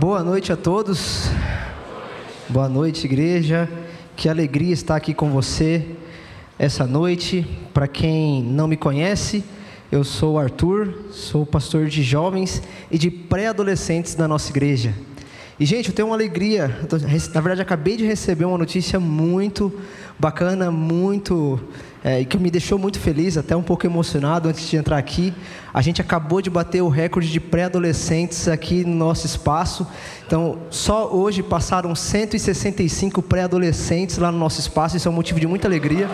Boa noite a todos. Boa noite, igreja. Que alegria estar aqui com você essa noite. Para quem não me conhece, eu sou Arthur, sou pastor de jovens e de pré-adolescentes da nossa igreja. E, gente, eu tenho uma alegria. Na verdade, acabei de receber uma notícia muito bacana, muito. É, que me deixou muito feliz, até um pouco emocionado antes de entrar aqui. A gente acabou de bater o recorde de pré-adolescentes aqui no nosso espaço. Então, só hoje passaram 165 pré-adolescentes lá no nosso espaço. Isso é um motivo de muita alegria.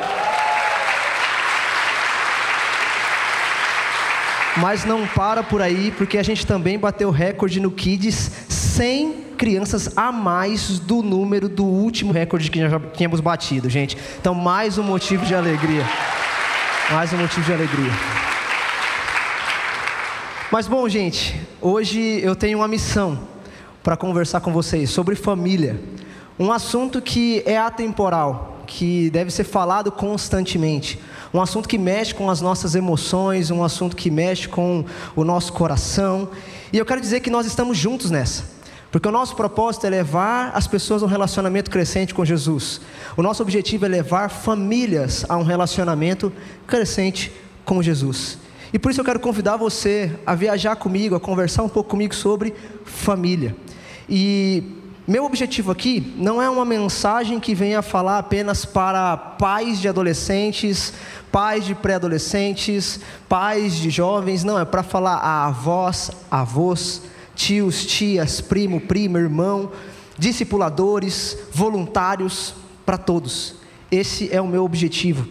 Mas não para por aí, porque a gente também bateu o recorde no Kids 100 crianças a mais do número do último recorde que já tínhamos batido, gente. Então, mais um motivo de alegria. Mais um motivo de alegria. Mas bom, gente, hoje eu tenho uma missão para conversar com vocês sobre família. Um assunto que é atemporal, que deve ser falado constantemente. Um assunto que mexe com as nossas emoções, um assunto que mexe com o nosso coração. E eu quero dizer que nós estamos juntos nessa. Porque o nosso propósito é levar as pessoas a um relacionamento crescente com Jesus. O nosso objetivo é levar famílias a um relacionamento crescente com Jesus. E por isso eu quero convidar você a viajar comigo, a conversar um pouco comigo sobre família. E meu objetivo aqui não é uma mensagem que venha falar apenas para pais de adolescentes, pais de pré-adolescentes, pais de jovens, não, é para falar a avós, avós, tios, tias, primo, prima, irmão, discipuladores, voluntários, para todos. Esse é o meu objetivo.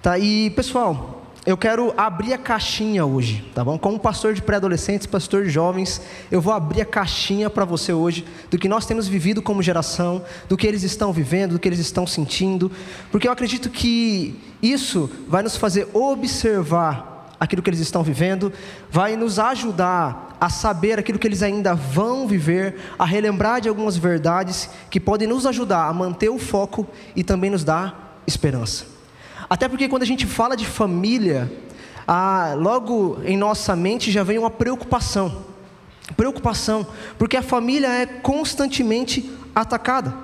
Tá? E pessoal, eu quero abrir a caixinha hoje, tá bom? Como pastor de pré-adolescentes, pastor de jovens, eu vou abrir a caixinha para você hoje do que nós temos vivido como geração, do que eles estão vivendo, do que eles estão sentindo, porque eu acredito que isso vai nos fazer observar aquilo que eles estão vivendo, vai nos ajudar a saber aquilo que eles ainda vão viver, a relembrar de algumas verdades que podem nos ajudar a manter o foco e também nos dar esperança. Até porque quando a gente fala de família, ah, logo em nossa mente já vem uma preocupação. Preocupação, porque a família é constantemente atacada.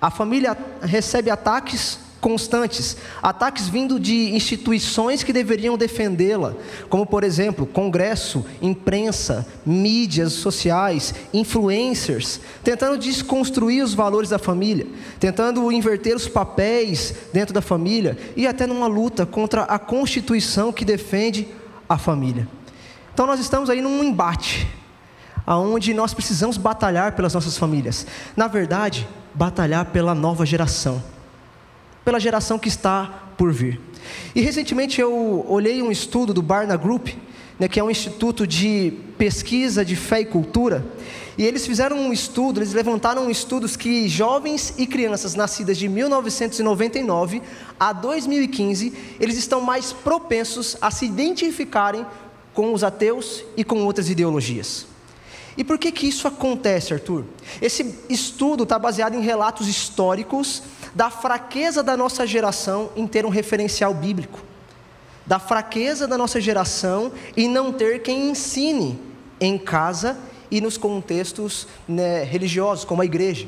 A família recebe ataques constantes, ataques vindo de instituições que deveriam defendê-la, como por exemplo, Congresso, imprensa, mídias sociais, influencers, tentando desconstruir os valores da família, tentando inverter os papéis dentro da família e até numa luta contra a Constituição que defende a família. Então nós estamos aí num embate, aonde nós precisamos batalhar pelas nossas famílias. Na verdade, batalhar pela nova geração pela geração que está por vir. E recentemente eu olhei um estudo do Barna Group, né, que é um instituto de pesquisa de fé e cultura, e eles fizeram um estudo, eles levantaram estudos que jovens e crianças nascidas de 1999 a 2015, eles estão mais propensos a se identificarem com os ateus e com outras ideologias. E por que que isso acontece, Arthur? Esse estudo está baseado em relatos históricos da fraqueza da nossa geração em ter um referencial bíblico, da fraqueza da nossa geração em não ter quem ensine em casa e nos contextos né, religiosos, como a igreja.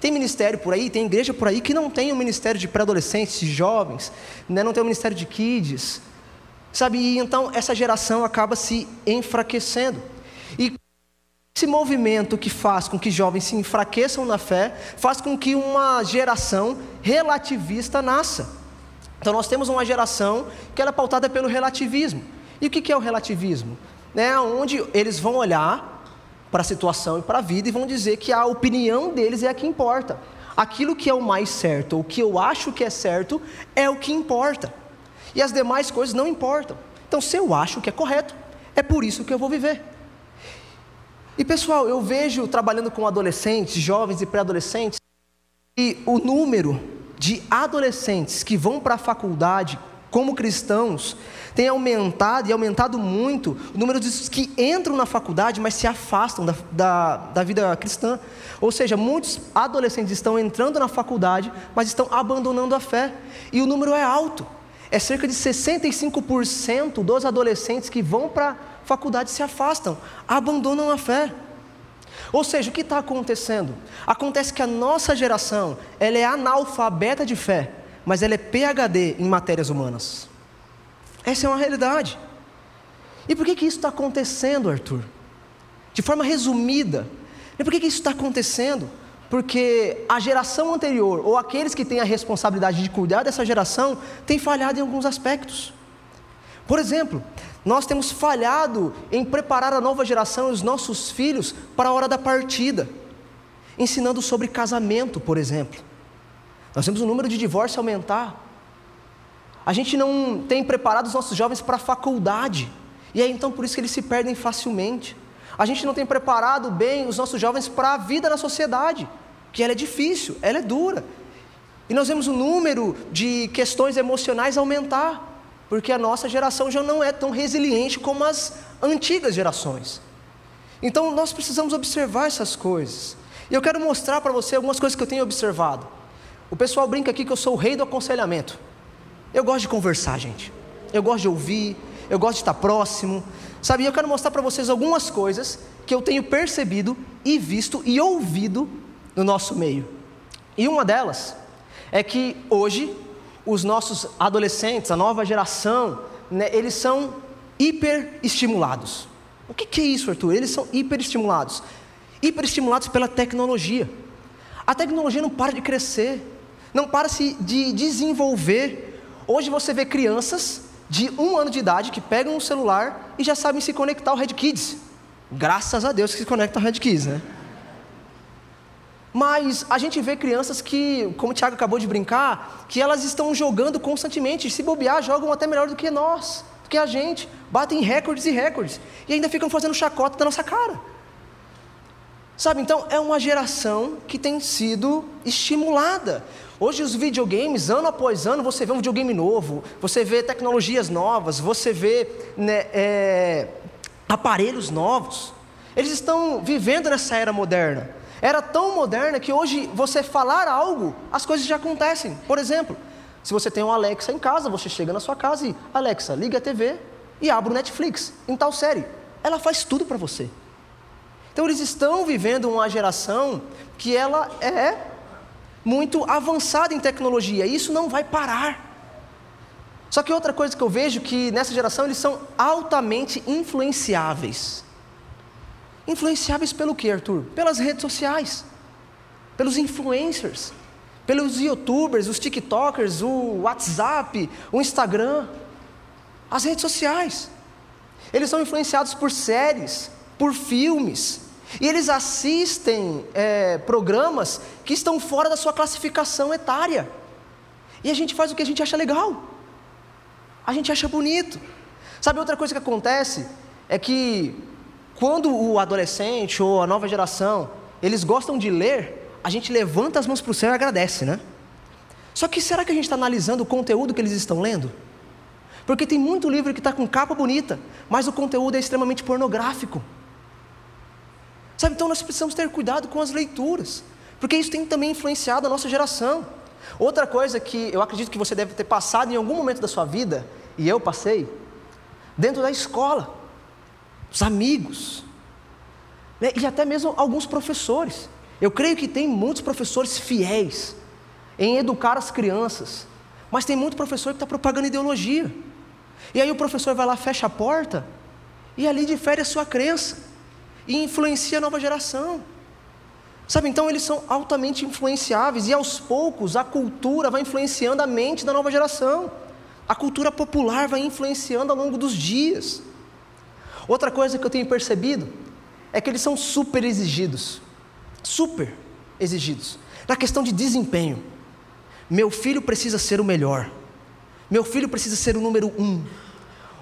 Tem ministério por aí, tem igreja por aí que não tem um ministério de pré-adolescentes, jovens, né, não tem um ministério de kids, sabe? E então essa geração acaba se enfraquecendo. E esse movimento que faz com que jovens se enfraqueçam na fé, faz com que uma geração relativista nasça. Então nós temos uma geração que é pautada pelo relativismo. E o que é o relativismo? É onde eles vão olhar para a situação e para a vida e vão dizer que a opinião deles é a que importa. Aquilo que é o mais certo, o que eu acho que é certo, é o que importa. E as demais coisas não importam. Então, se eu acho que é correto, é por isso que eu vou viver. E pessoal, eu vejo trabalhando com adolescentes, jovens e pré-adolescentes, e o número de adolescentes que vão para a faculdade como cristãos tem aumentado e aumentado muito o número dos que entram na faculdade, mas se afastam da, da, da vida cristã. Ou seja, muitos adolescentes estão entrando na faculdade, mas estão abandonando a fé. E o número é alto. É cerca de 65% dos adolescentes que vão para faculdade se afastam, abandonam a fé. Ou seja, o que está acontecendo? Acontece que a nossa geração, ela é analfabeta de fé, mas ela é PhD em matérias humanas. Essa é uma realidade. E por que, que isso está acontecendo, Arthur? De forma resumida, e por que, que isso está acontecendo? Porque a geração anterior, ou aqueles que têm a responsabilidade de cuidar dessa geração, têm falhado em alguns aspectos. Por exemplo, nós temos falhado em preparar a nova geração e os nossos filhos para a hora da partida, ensinando sobre casamento, por exemplo. Nós temos o número de divórcios aumentar. A gente não tem preparado os nossos jovens para a faculdade, e aí então por isso que eles se perdem facilmente. A gente não tem preparado bem os nossos jovens para a vida na sociedade, que ela é difícil, ela é dura. E nós vemos o número de questões emocionais aumentar porque a nossa geração já não é tão resiliente como as antigas gerações. Então nós precisamos observar essas coisas. E eu quero mostrar para você algumas coisas que eu tenho observado. O pessoal brinca aqui que eu sou o rei do aconselhamento. Eu gosto de conversar, gente. Eu gosto de ouvir, eu gosto de estar próximo. Sabe, eu quero mostrar para vocês algumas coisas que eu tenho percebido e visto e ouvido no nosso meio. E uma delas é que hoje os nossos adolescentes, a nova geração, né, eles são hiperestimulados. O que, que é isso, Arthur? Eles são hiperestimulados. Hiperestimulados pela tecnologia. A tecnologia não para de crescer, não para de desenvolver. Hoje você vê crianças de um ano de idade que pegam um celular e já sabem se conectar ao Red Kids. Graças a Deus que se conecta ao Red Kids, né? Mas a gente vê crianças que, como o Tiago acabou de brincar, que elas estão jogando constantemente, se bobear, jogam até melhor do que nós, do que a gente, batem recordes e recordes, e ainda ficam fazendo chacota da nossa cara. Sabe, então é uma geração que tem sido estimulada. Hoje os videogames, ano após ano, você vê um videogame novo, você vê tecnologias novas, você vê né, é, aparelhos novos. Eles estão vivendo nessa era moderna era tão moderna que hoje você falar algo, as coisas já acontecem. Por exemplo, se você tem um Alexa em casa, você chega na sua casa e Alexa, liga a TV e abre o Netflix em tal série. Ela faz tudo para você. Então eles estão vivendo uma geração que ela é muito avançada em tecnologia, e isso não vai parar. Só que outra coisa que eu vejo que nessa geração eles são altamente influenciáveis. Influenciáveis pelo que, Arthur? Pelas redes sociais, pelos influencers, pelos youtubers, os tiktokers, o WhatsApp, o Instagram, as redes sociais. Eles são influenciados por séries, por filmes, e eles assistem é, programas que estão fora da sua classificação etária. E a gente faz o que a gente acha legal, a gente acha bonito. Sabe outra coisa que acontece? É que quando o adolescente ou a nova geração, eles gostam de ler, a gente levanta as mãos para o céu e agradece, né? Só que será que a gente está analisando o conteúdo que eles estão lendo? Porque tem muito livro que está com capa bonita, mas o conteúdo é extremamente pornográfico. Sabe, então nós precisamos ter cuidado com as leituras, porque isso tem também influenciado a nossa geração. Outra coisa que eu acredito que você deve ter passado em algum momento da sua vida, e eu passei, dentro da escola os amigos, né? e até mesmo alguns professores. Eu creio que tem muitos professores fiéis em educar as crianças, mas tem muito professor que está propagando ideologia. E aí o professor vai lá, fecha a porta, e ali difere a sua crença, e influencia a nova geração. Sabe, então eles são altamente influenciáveis, e aos poucos a cultura vai influenciando a mente da nova geração, a cultura popular vai influenciando ao longo dos dias. Outra coisa que eu tenho percebido é que eles são super exigidos. Super exigidos. Na questão de desempenho. Meu filho precisa ser o melhor. Meu filho precisa ser o número um.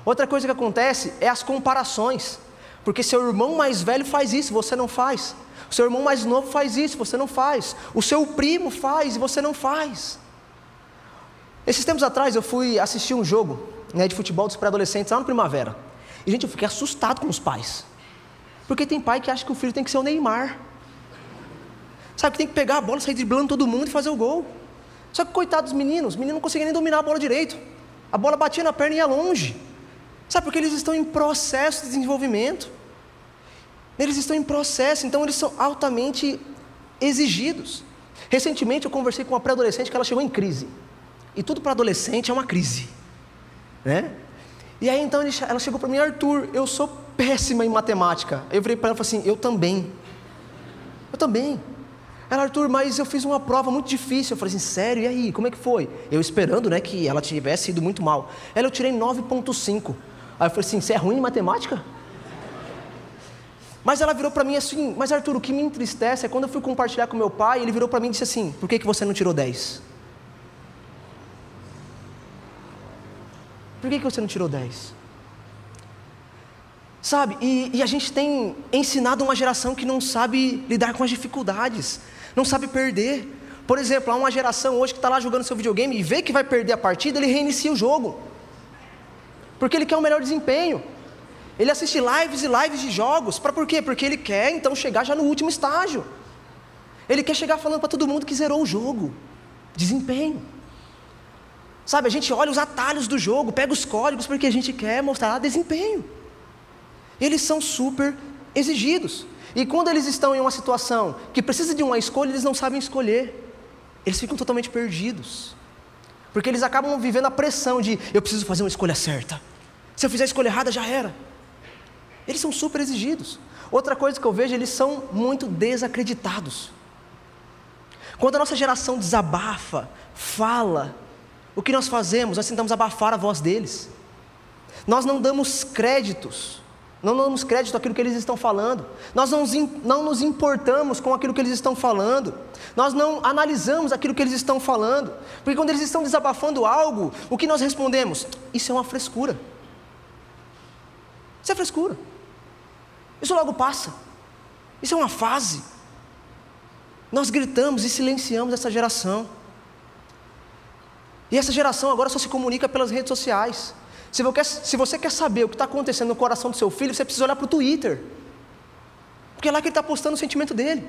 Outra coisa que acontece é as comparações. Porque seu irmão mais velho faz isso, você não faz. Seu irmão mais novo faz isso, você não faz. O seu primo faz e você não faz. Esses tempos atrás eu fui assistir um jogo né, de futebol dos pré-adolescentes lá no Primavera. E, gente, eu fiquei assustado com os pais. Porque tem pai que acha que o filho tem que ser o Neymar. Sabe, que tem que pegar a bola, sair driblando todo mundo e fazer o gol. Só que, coitado dos meninos, os meninos não conseguiam nem dominar a bola direito. A bola batia na perna e ia longe. Sabe, porque eles estão em processo de desenvolvimento. Eles estão em processo, então eles são altamente exigidos. Recentemente eu conversei com uma pré-adolescente que ela chegou em crise. E tudo para adolescente é uma crise, né? E aí então ela chegou para mim, Arthur, eu sou péssima em matemática. Eu virei para ela e falei assim, eu também. Eu também. Ela, Arthur, mas eu fiz uma prova muito difícil. Eu falei assim, sério? E aí, como é que foi? Eu esperando, né, que ela tivesse ido muito mal. Ela, eu tirei 9.5. Aí eu falei assim, você é ruim em matemática? Mas ela virou para mim assim, mas Arthur, o que me entristece é quando eu fui compartilhar com meu pai, ele virou para mim e disse assim, por que, que você não tirou 10? Por que, que você não tirou 10? Sabe, e, e a gente tem ensinado uma geração que não sabe lidar com as dificuldades, não sabe perder. Por exemplo, há uma geração hoje que está lá jogando seu videogame e vê que vai perder a partida, ele reinicia o jogo, porque ele quer um melhor desempenho. Ele assiste lives e lives de jogos, para por quê? Porque ele quer então chegar já no último estágio. Ele quer chegar falando para todo mundo que zerou o jogo. Desempenho. Sabe, a gente olha os atalhos do jogo, pega os códigos porque a gente quer mostrar desempenho. Eles são super exigidos. E quando eles estão em uma situação que precisa de uma escolha, eles não sabem escolher. Eles ficam totalmente perdidos. Porque eles acabam vivendo a pressão de eu preciso fazer uma escolha certa. Se eu fizer a escolha errada, já era. Eles são super exigidos. Outra coisa que eu vejo, eles são muito desacreditados. Quando a nossa geração desabafa, fala, o que nós fazemos? Nós tentamos abafar a voz deles. Nós não damos créditos, não damos crédito àquilo que eles estão falando. Nós não, não nos importamos com aquilo que eles estão falando. Nós não analisamos aquilo que eles estão falando. Porque quando eles estão desabafando algo, o que nós respondemos? Isso é uma frescura. Isso é frescura. Isso logo passa. Isso é uma fase. Nós gritamos e silenciamos essa geração. E essa geração agora só se comunica pelas redes sociais. Se você, quer, saber o que está acontecendo no coração do seu filho, você precisa olhar para o Twitter. Porque é lá que ele está postando o sentimento dele.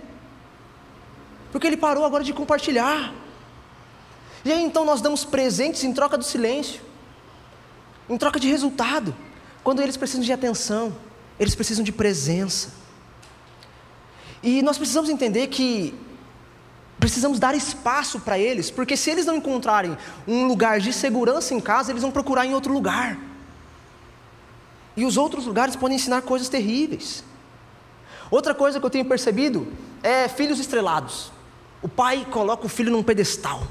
Porque ele parou agora de compartilhar. E aí então nós damos presentes em troca do silêncio, em troca de resultado, quando eles precisam de atenção eles precisam de presença. E nós precisamos entender que precisamos dar espaço para eles, porque se eles não encontrarem um lugar de segurança em casa, eles vão procurar em outro lugar. E os outros lugares podem ensinar coisas terríveis. Outra coisa que eu tenho percebido é filhos estrelados. O pai coloca o filho num pedestal.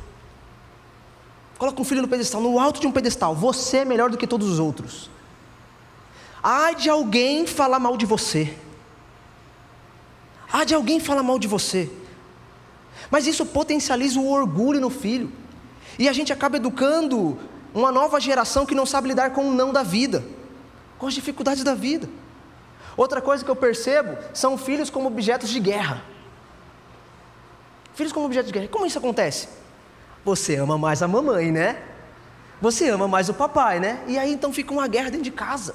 Coloca um filho no pedestal, no alto de um pedestal. Você é melhor do que todos os outros. Há de alguém falar mal de você. Há de alguém falar mal de você. Mas isso potencializa o orgulho no filho. E a gente acaba educando uma nova geração que não sabe lidar com o não da vida, com as dificuldades da vida. Outra coisa que eu percebo são filhos como objetos de guerra. Filhos como objetos de guerra. Como isso acontece? Você ama mais a mamãe, né? Você ama mais o papai, né? E aí então fica uma guerra dentro de casa.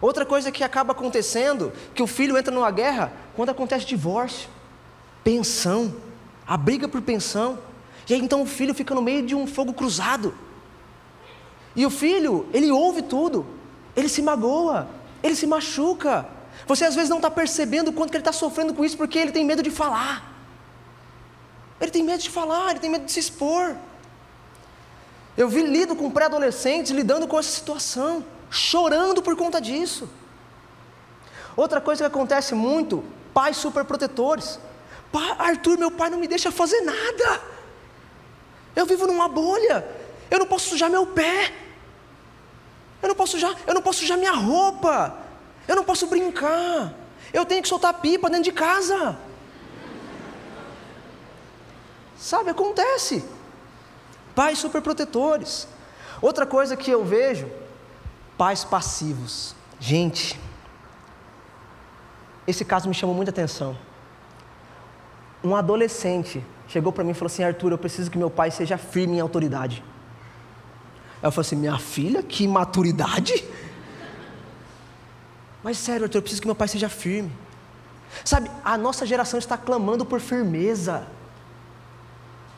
Outra coisa que acaba acontecendo, que o filho entra numa guerra, quando acontece divórcio, pensão, a briga por pensão. E aí então o filho fica no meio de um fogo cruzado. E o filho, ele ouve tudo, ele se magoa, ele se machuca. Você às vezes não está percebendo o quanto que ele está sofrendo com isso, porque ele tem medo de falar. Ele tem medo de falar, ele tem medo de se expor. Eu vi lido com pré-adolescentes lidando com essa situação chorando por conta disso. Outra coisa que acontece muito, pais superprotetores. Arthur, meu pai não me deixa fazer nada. Eu vivo numa bolha. Eu não posso sujar meu pé. Eu não posso sujar, eu não posso sujar minha roupa. Eu não posso brincar. Eu tenho que soltar pipa dentro de casa. Sabe, acontece. Pais superprotetores. Outra coisa que eu vejo Pais passivos. Gente, esse caso me chamou muita atenção. Um adolescente chegou para mim e falou assim: Arthur, eu preciso que meu pai seja firme em autoridade. Eu falei assim: minha filha, que maturidade. Mas sério, Arthur, eu preciso que meu pai seja firme. Sabe, a nossa geração está clamando por firmeza.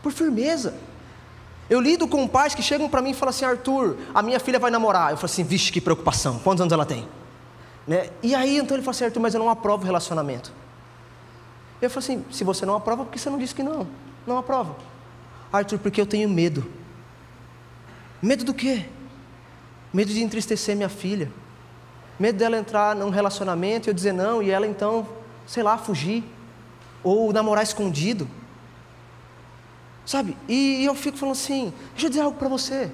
Por firmeza. Eu lido com pais que chegam para mim e falam assim: Arthur, a minha filha vai namorar. Eu falo assim: vixe, que preocupação. Quantos anos ela tem? Né? E aí então ele falou assim, Arthur, mas eu não aprovo o relacionamento. Eu falei assim, se você não aprova, por que você não disse que não? Não aprova. Arthur, porque eu tenho medo. Medo do quê? Medo de entristecer minha filha. Medo dela entrar num relacionamento e eu dizer não, e ela então, sei lá, fugir. Ou namorar escondido. Sabe? E, eu fico falando assim: deixa eu dizer algo para você.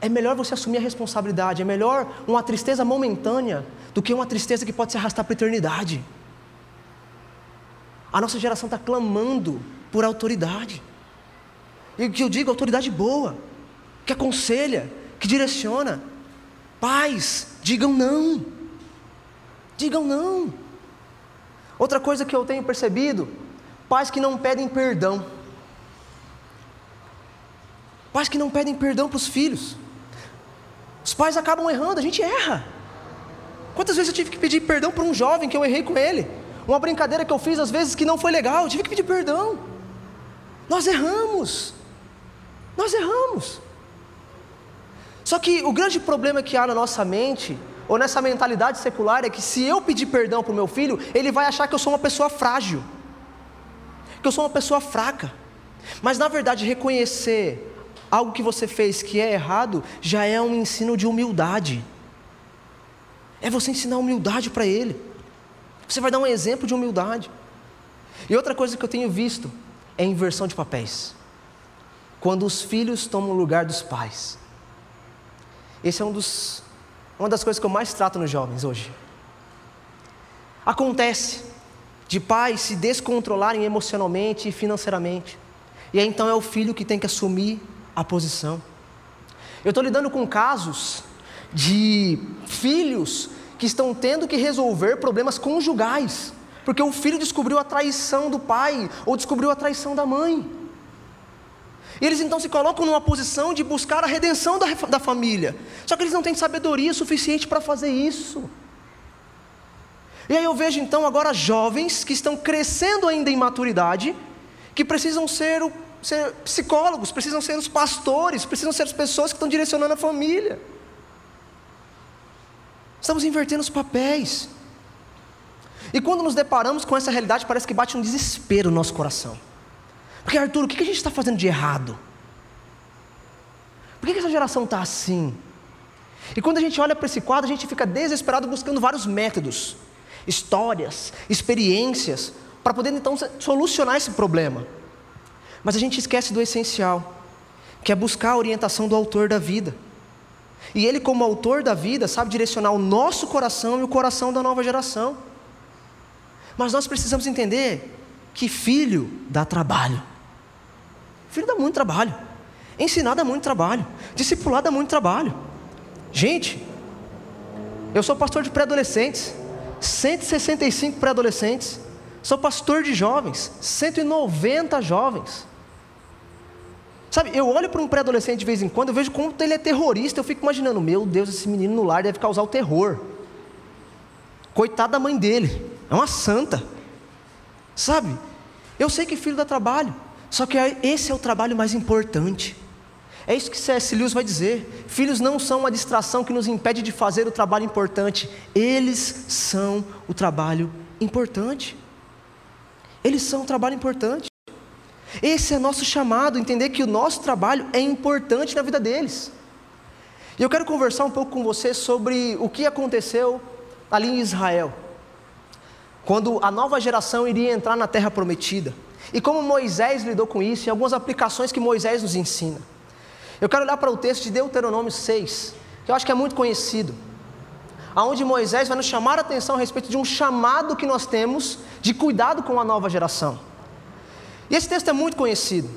É melhor você assumir a responsabilidade, é melhor uma tristeza momentânea do que uma tristeza que pode se arrastar para a eternidade. A nossa geração está clamando por autoridade. E o que eu digo, autoridade boa, que aconselha, que direciona. Pais, digam não. Digam não. Outra coisa que eu tenho percebido, pais que não pedem perdão. Pais que não pedem perdão para os filhos. Os pais acabam errando, a gente erra. Quantas vezes eu tive que pedir perdão para um jovem que eu errei com ele? Uma brincadeira que eu fiz às vezes que não foi legal, eu tive que pedir perdão. Nós erramos. Nós erramos. Só que o grande problema que há na nossa mente, ou nessa mentalidade secular, é que se eu pedir perdão para o meu filho, ele vai achar que eu sou uma pessoa frágil, que eu sou uma pessoa fraca. Mas na verdade, reconhecer algo que você fez que é errado, já é um ensino de humildade. É você ensinar humildade para ele. Você vai dar um exemplo de humildade. E outra coisa que eu tenho visto é a inversão de papéis. Quando os filhos tomam o lugar dos pais. Esse é um dos, uma das coisas que eu mais trato nos jovens hoje. Acontece de pais se descontrolarem emocionalmente e financeiramente. E aí então é o filho que tem que assumir a posição. Eu estou lidando com casos de filhos que estão tendo que resolver problemas conjugais, porque o filho descobriu a traição do pai ou descobriu a traição da mãe. E eles então se colocam numa posição de buscar a redenção da, da família, só que eles não têm sabedoria suficiente para fazer isso. E aí eu vejo então agora jovens que estão crescendo ainda em maturidade, que precisam ser o ser psicólogos, precisam ser os pastores, precisam ser as pessoas que estão direcionando a família. Estamos invertendo os papéis. E quando nos deparamos com essa realidade, parece que bate um desespero no nosso coração. Porque, Arthur, o que a gente está fazendo de errado? Por que essa geração está assim? E quando a gente olha para esse quadro, a gente fica desesperado buscando vários métodos, histórias, experiências, para poder então solucionar esse problema. Mas a gente esquece do essencial, que é buscar a orientação do autor da vida. E ele, como autor da vida, sabe direcionar o nosso coração e o coração da nova geração. Mas nós precisamos entender que filho dá trabalho. Filho dá muito trabalho. Ensinar dá muito trabalho. Discipular dá muito trabalho. Gente, eu sou pastor de pré-adolescentes, 165 pré-adolescentes. Sou pastor de jovens, 190 jovens. Sabe, eu olho para um pré-adolescente de vez em quando, eu vejo como ele é terrorista, eu fico imaginando, meu Deus, esse menino no lar deve causar o terror. Coitado da mãe dele, é uma santa. Sabe? Eu sei que filho dá trabalho, só que esse é o trabalho mais importante. É isso que C.S. Lewis vai dizer. Filhos não são uma distração que nos impede de fazer o trabalho importante, eles são o trabalho importante. Eles são um trabalho importante. Esse é nosso chamado, entender que o nosso trabalho é importante na vida deles. E eu quero conversar um pouco com você sobre o que aconteceu ali em Israel, quando a nova geração iria entrar na terra prometida, e como Moisés lidou com isso, e algumas aplicações que Moisés nos ensina. Eu quero olhar para o texto de Deuteronômio 6, que eu acho que é muito conhecido, aonde Moisés vai nos chamar a atenção a respeito de um chamado que nós temos de cuidado com a nova geração. E esse texto é muito conhecido.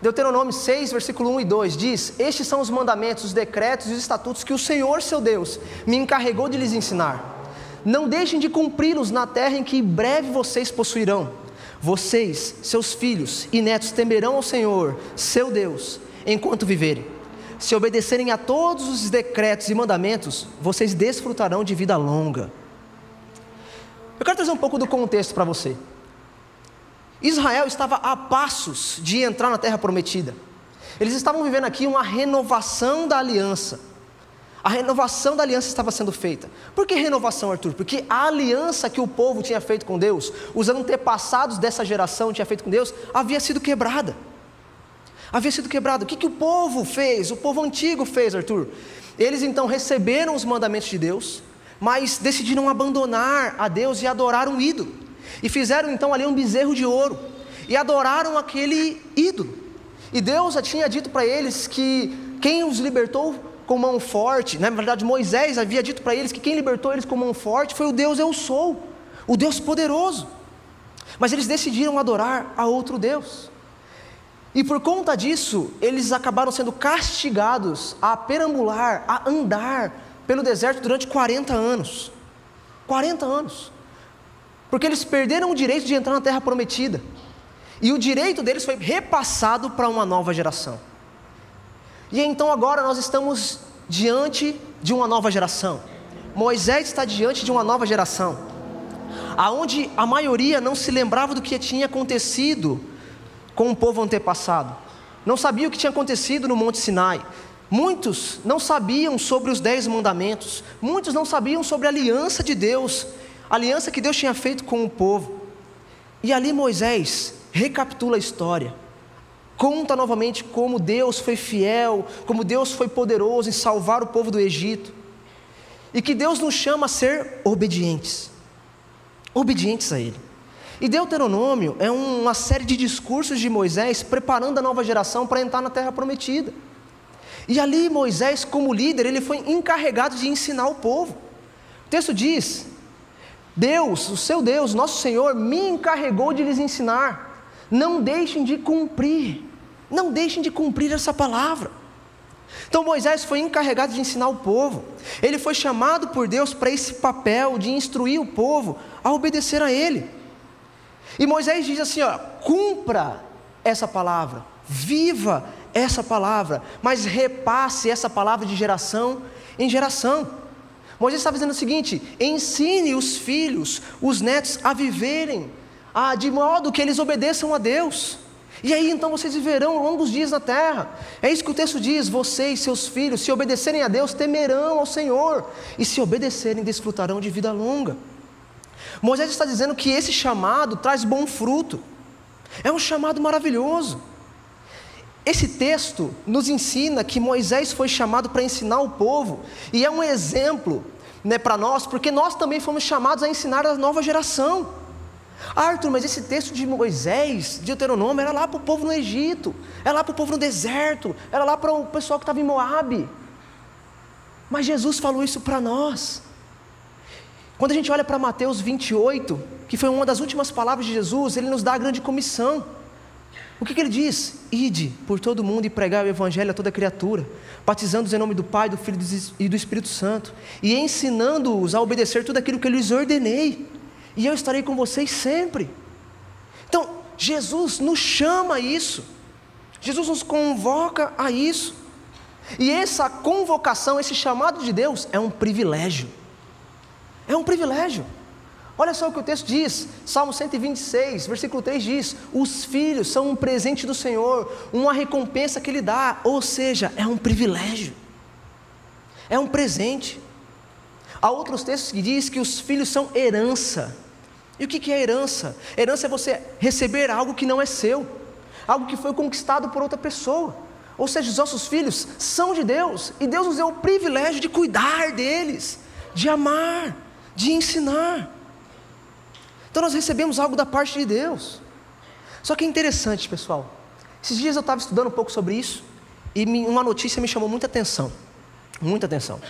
Deuteronômio 6, versículo 1 e 2 diz: Estes são os mandamentos, os decretos e os estatutos que o Senhor, seu Deus, me encarregou de lhes ensinar. Não deixem de cumpri-los na terra em que breve vocês possuirão. Vocês, seus filhos e netos temerão ao Senhor, seu Deus, enquanto viverem. Se obedecerem a todos os decretos e mandamentos, vocês desfrutarão de vida longa. Eu quero trazer um pouco do contexto para você. Israel estava a passos de entrar na terra prometida. Eles estavam vivendo aqui uma renovação da aliança. A renovação da aliança estava sendo feita. Por que renovação, Arthur? Porque a aliança que o povo tinha feito com Deus, os antepassados dessa geração tinha feito com Deus, havia sido quebrada. Havia sido quebrada. O que, que o povo fez? O povo antigo fez, Arthur. Eles então receberam os mandamentos de Deus, mas decidiram abandonar a Deus e adorar um ídolo. E fizeram então ali um bezerro de ouro e adoraram aquele ídolo. E Deus já tinha dito para eles que quem os libertou com mão forte, na verdade Moisés havia dito para eles que quem libertou eles com mão forte foi o Deus Eu Sou, o Deus poderoso. Mas eles decidiram adorar a outro Deus. E por conta disso, eles acabaram sendo castigados a perambular, a andar pelo deserto durante 40 anos. 40 anos. Porque eles perderam o direito de entrar na terra prometida. E o direito deles foi repassado para uma nova geração. E então agora nós estamos diante de uma nova geração. Moisés está diante de uma nova geração, aonde a maioria não se lembrava do que tinha acontecido com o povo antepassado. Não sabia o que tinha acontecido no Monte Sinai. Muitos não sabiam sobre os dez mandamentos. Muitos não sabiam sobre a aliança de Deus, a aliança que Deus tinha feito com o povo. E ali Moisés recapitula a história conta novamente como Deus foi fiel, como Deus foi poderoso em salvar o povo do Egito, e que Deus nos chama a ser obedientes, obedientes a Ele. E Deuteronômio é uma série de discursos de Moisés preparando a nova geração para entrar na terra prometida. E ali Moisés, como líder, ele foi encarregado de ensinar o povo. O texto diz: Deus, o seu Deus, nosso Senhor, me encarregou de lhes ensinar não deixem de cumprir, não deixem de cumprir essa palavra. Então Moisés foi encarregado de ensinar o povo, ele foi chamado por Deus para esse papel de instruir o povo a obedecer a ele. E Moisés diz assim: ó, cumpra essa palavra, viva essa palavra, mas repasse essa palavra de geração em geração. Moisés está dizendo o seguinte: ensine os filhos, os netos a viverem ah, de modo que eles obedeçam a Deus. E aí então vocês viverão longos dias na terra. É isso que o texto diz: vocês, seus filhos, se obedecerem a Deus, temerão ao Senhor, e se obedecerem, desfrutarão de vida longa. Moisés está dizendo que esse chamado traz bom fruto, é um chamado maravilhoso. Esse texto nos ensina que Moisés foi chamado para ensinar o povo, e é um exemplo né, para nós, porque nós também fomos chamados a ensinar a nova geração. Arthur, mas esse texto de Moisés, de Deuteronômio, era lá para o povo no Egito, era lá para o povo no deserto, era lá para o pessoal que estava em Moab. Mas Jesus falou isso para nós. Quando a gente olha para Mateus 28, que foi uma das últimas palavras de Jesus, ele nos dá a grande comissão. O que, que ele diz? Ide por todo mundo e pregar o evangelho a toda criatura, batizando-os em nome do Pai, do Filho e do Espírito Santo, e ensinando-os a obedecer tudo aquilo que eu lhes ordenei e eu estarei com vocês sempre. Então, Jesus nos chama a isso, Jesus nos convoca a isso, e essa convocação, esse chamado de Deus é um privilégio, é um privilégio. Olha só o que o texto diz, Salmo 126, versículo 3 diz: Os filhos são um presente do Senhor, uma recompensa que Ele dá, ou seja, é um privilégio, é um presente. Há outros textos que diz que os filhos são herança. E o que é herança? Herança é você receber algo que não é seu, algo que foi conquistado por outra pessoa. Ou seja, os nossos filhos são de Deus, e Deus nos deu o privilégio de cuidar deles, de amar, de ensinar. Então nós recebemos algo da parte de Deus. Só que é interessante, pessoal. Esses dias eu estava estudando um pouco sobre isso, e uma notícia me chamou muita atenção. Muita atenção.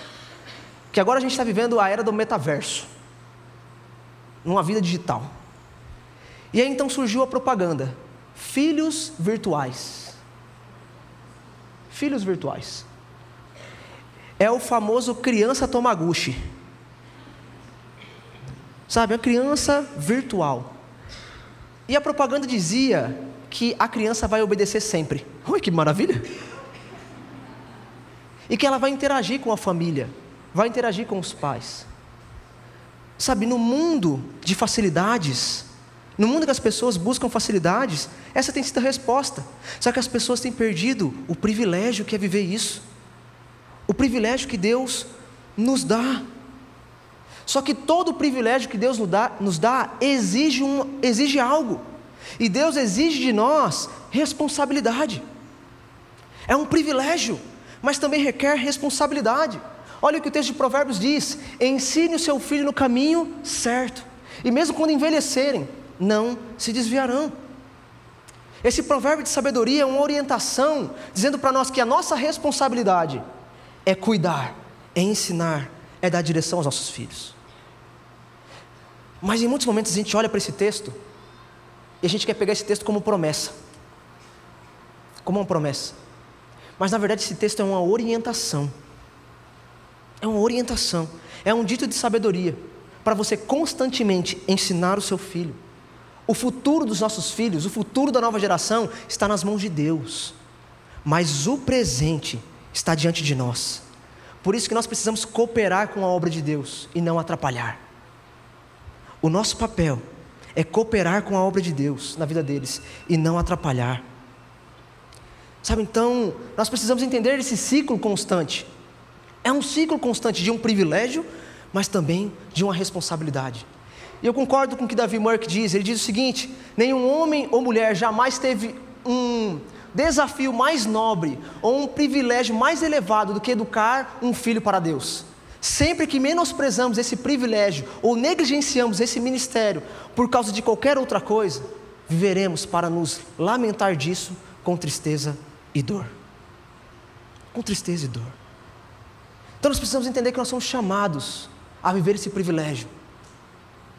Que agora a gente está vivendo a era do metaverso numa vida digital. E aí então surgiu a propaganda: filhos virtuais. Filhos virtuais. É o famoso criança tomaguchi. Sabe, a criança virtual. E a propaganda dizia que a criança vai obedecer sempre. Olha que maravilha! E que ela vai interagir com a família, vai interagir com os pais. Sabe, no mundo de facilidades, no mundo que as pessoas buscam facilidades, essa tem sido a resposta. Só que as pessoas têm perdido o privilégio que é viver isso. o privilégio que Deus nos dá. Só que todo privilégio que Deus nos dá, nos dá exige, um, exige algo. E Deus exige de nós responsabilidade. É um privilégio, mas também requer responsabilidade. Olha o que o texto de Provérbios diz: ensine o seu filho no caminho certo, e mesmo quando envelhecerem, não se desviarão. Esse provérbio de sabedoria é uma orientação, dizendo para nós que a nossa responsabilidade é cuidar, é ensinar, é dar direção aos nossos filhos. Mas em muitos momentos a gente olha para esse texto e a gente quer pegar esse texto como promessa. Como uma promessa. Mas na verdade esse texto é uma orientação. É uma orientação. É um dito de sabedoria para você constantemente ensinar o seu filho. O futuro dos nossos filhos, o futuro da nova geração está nas mãos de Deus. Mas o presente está diante de nós. Por isso que nós precisamos cooperar com a obra de Deus e não atrapalhar. O nosso papel é cooperar com a obra de Deus na vida deles e não atrapalhar. Sabe, então, nós precisamos entender esse ciclo constante. É um ciclo constante de um privilégio, mas também de uma responsabilidade. E eu concordo com o que Davi Merck diz. Ele diz o seguinte: nenhum homem ou mulher jamais teve um desafio mais nobre ou um privilégio mais elevado do que educar um filho para Deus. Sempre que menosprezamos esse privilégio ou negligenciamos esse ministério por causa de qualquer outra coisa, viveremos para nos lamentar disso com tristeza e dor. Com tristeza e dor. Então nós precisamos entender que nós somos chamados a viver esse privilégio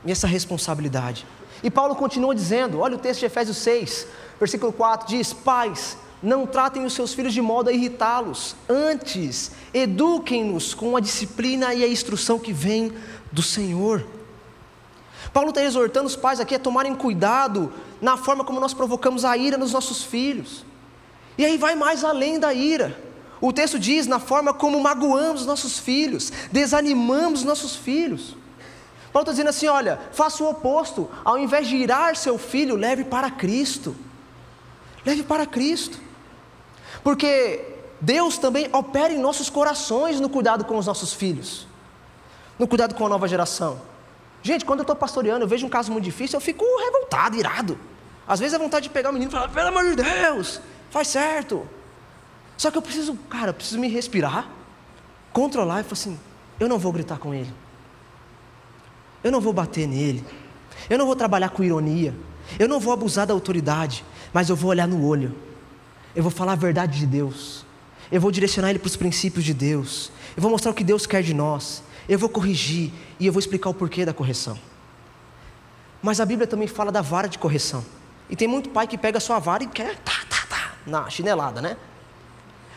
e essa responsabilidade. E Paulo continua dizendo, olha o texto de Efésios 6, versículo 4 diz: Pais, não tratem os seus filhos de modo a irritá-los, antes, eduquem-nos com a disciplina e a instrução que vem do Senhor. Paulo está exortando os pais aqui a tomarem cuidado na forma como nós provocamos a ira nos nossos filhos. E aí vai mais além da ira. O texto diz na forma como magoamos nossos filhos, desanimamos nossos filhos. Paulo está dizendo assim: olha, faça o oposto, ao invés de irar seu filho, leve para Cristo. Leve para Cristo. Porque Deus também opera em nossos corações no cuidado com os nossos filhos, no cuidado com a nova geração. Gente, quando eu estou pastoreando, eu vejo um caso muito difícil, eu fico revoltado, irado. Às vezes é vontade de pegar o menino e falar: pelo amor de Deus, faz certo. Só que eu preciso, cara, eu preciso me respirar, controlar e falar assim: eu não vou gritar com ele, eu não vou bater nele, eu não vou trabalhar com ironia, eu não vou abusar da autoridade, mas eu vou olhar no olho eu vou falar a verdade de Deus, eu vou direcionar ele para os princípios de Deus, eu vou mostrar o que Deus quer de nós, eu vou corrigir e eu vou explicar o porquê da correção. Mas a Bíblia também fala da vara de correção. E tem muito pai que pega a sua vara e quer tá, tá, tá, na chinelada, né?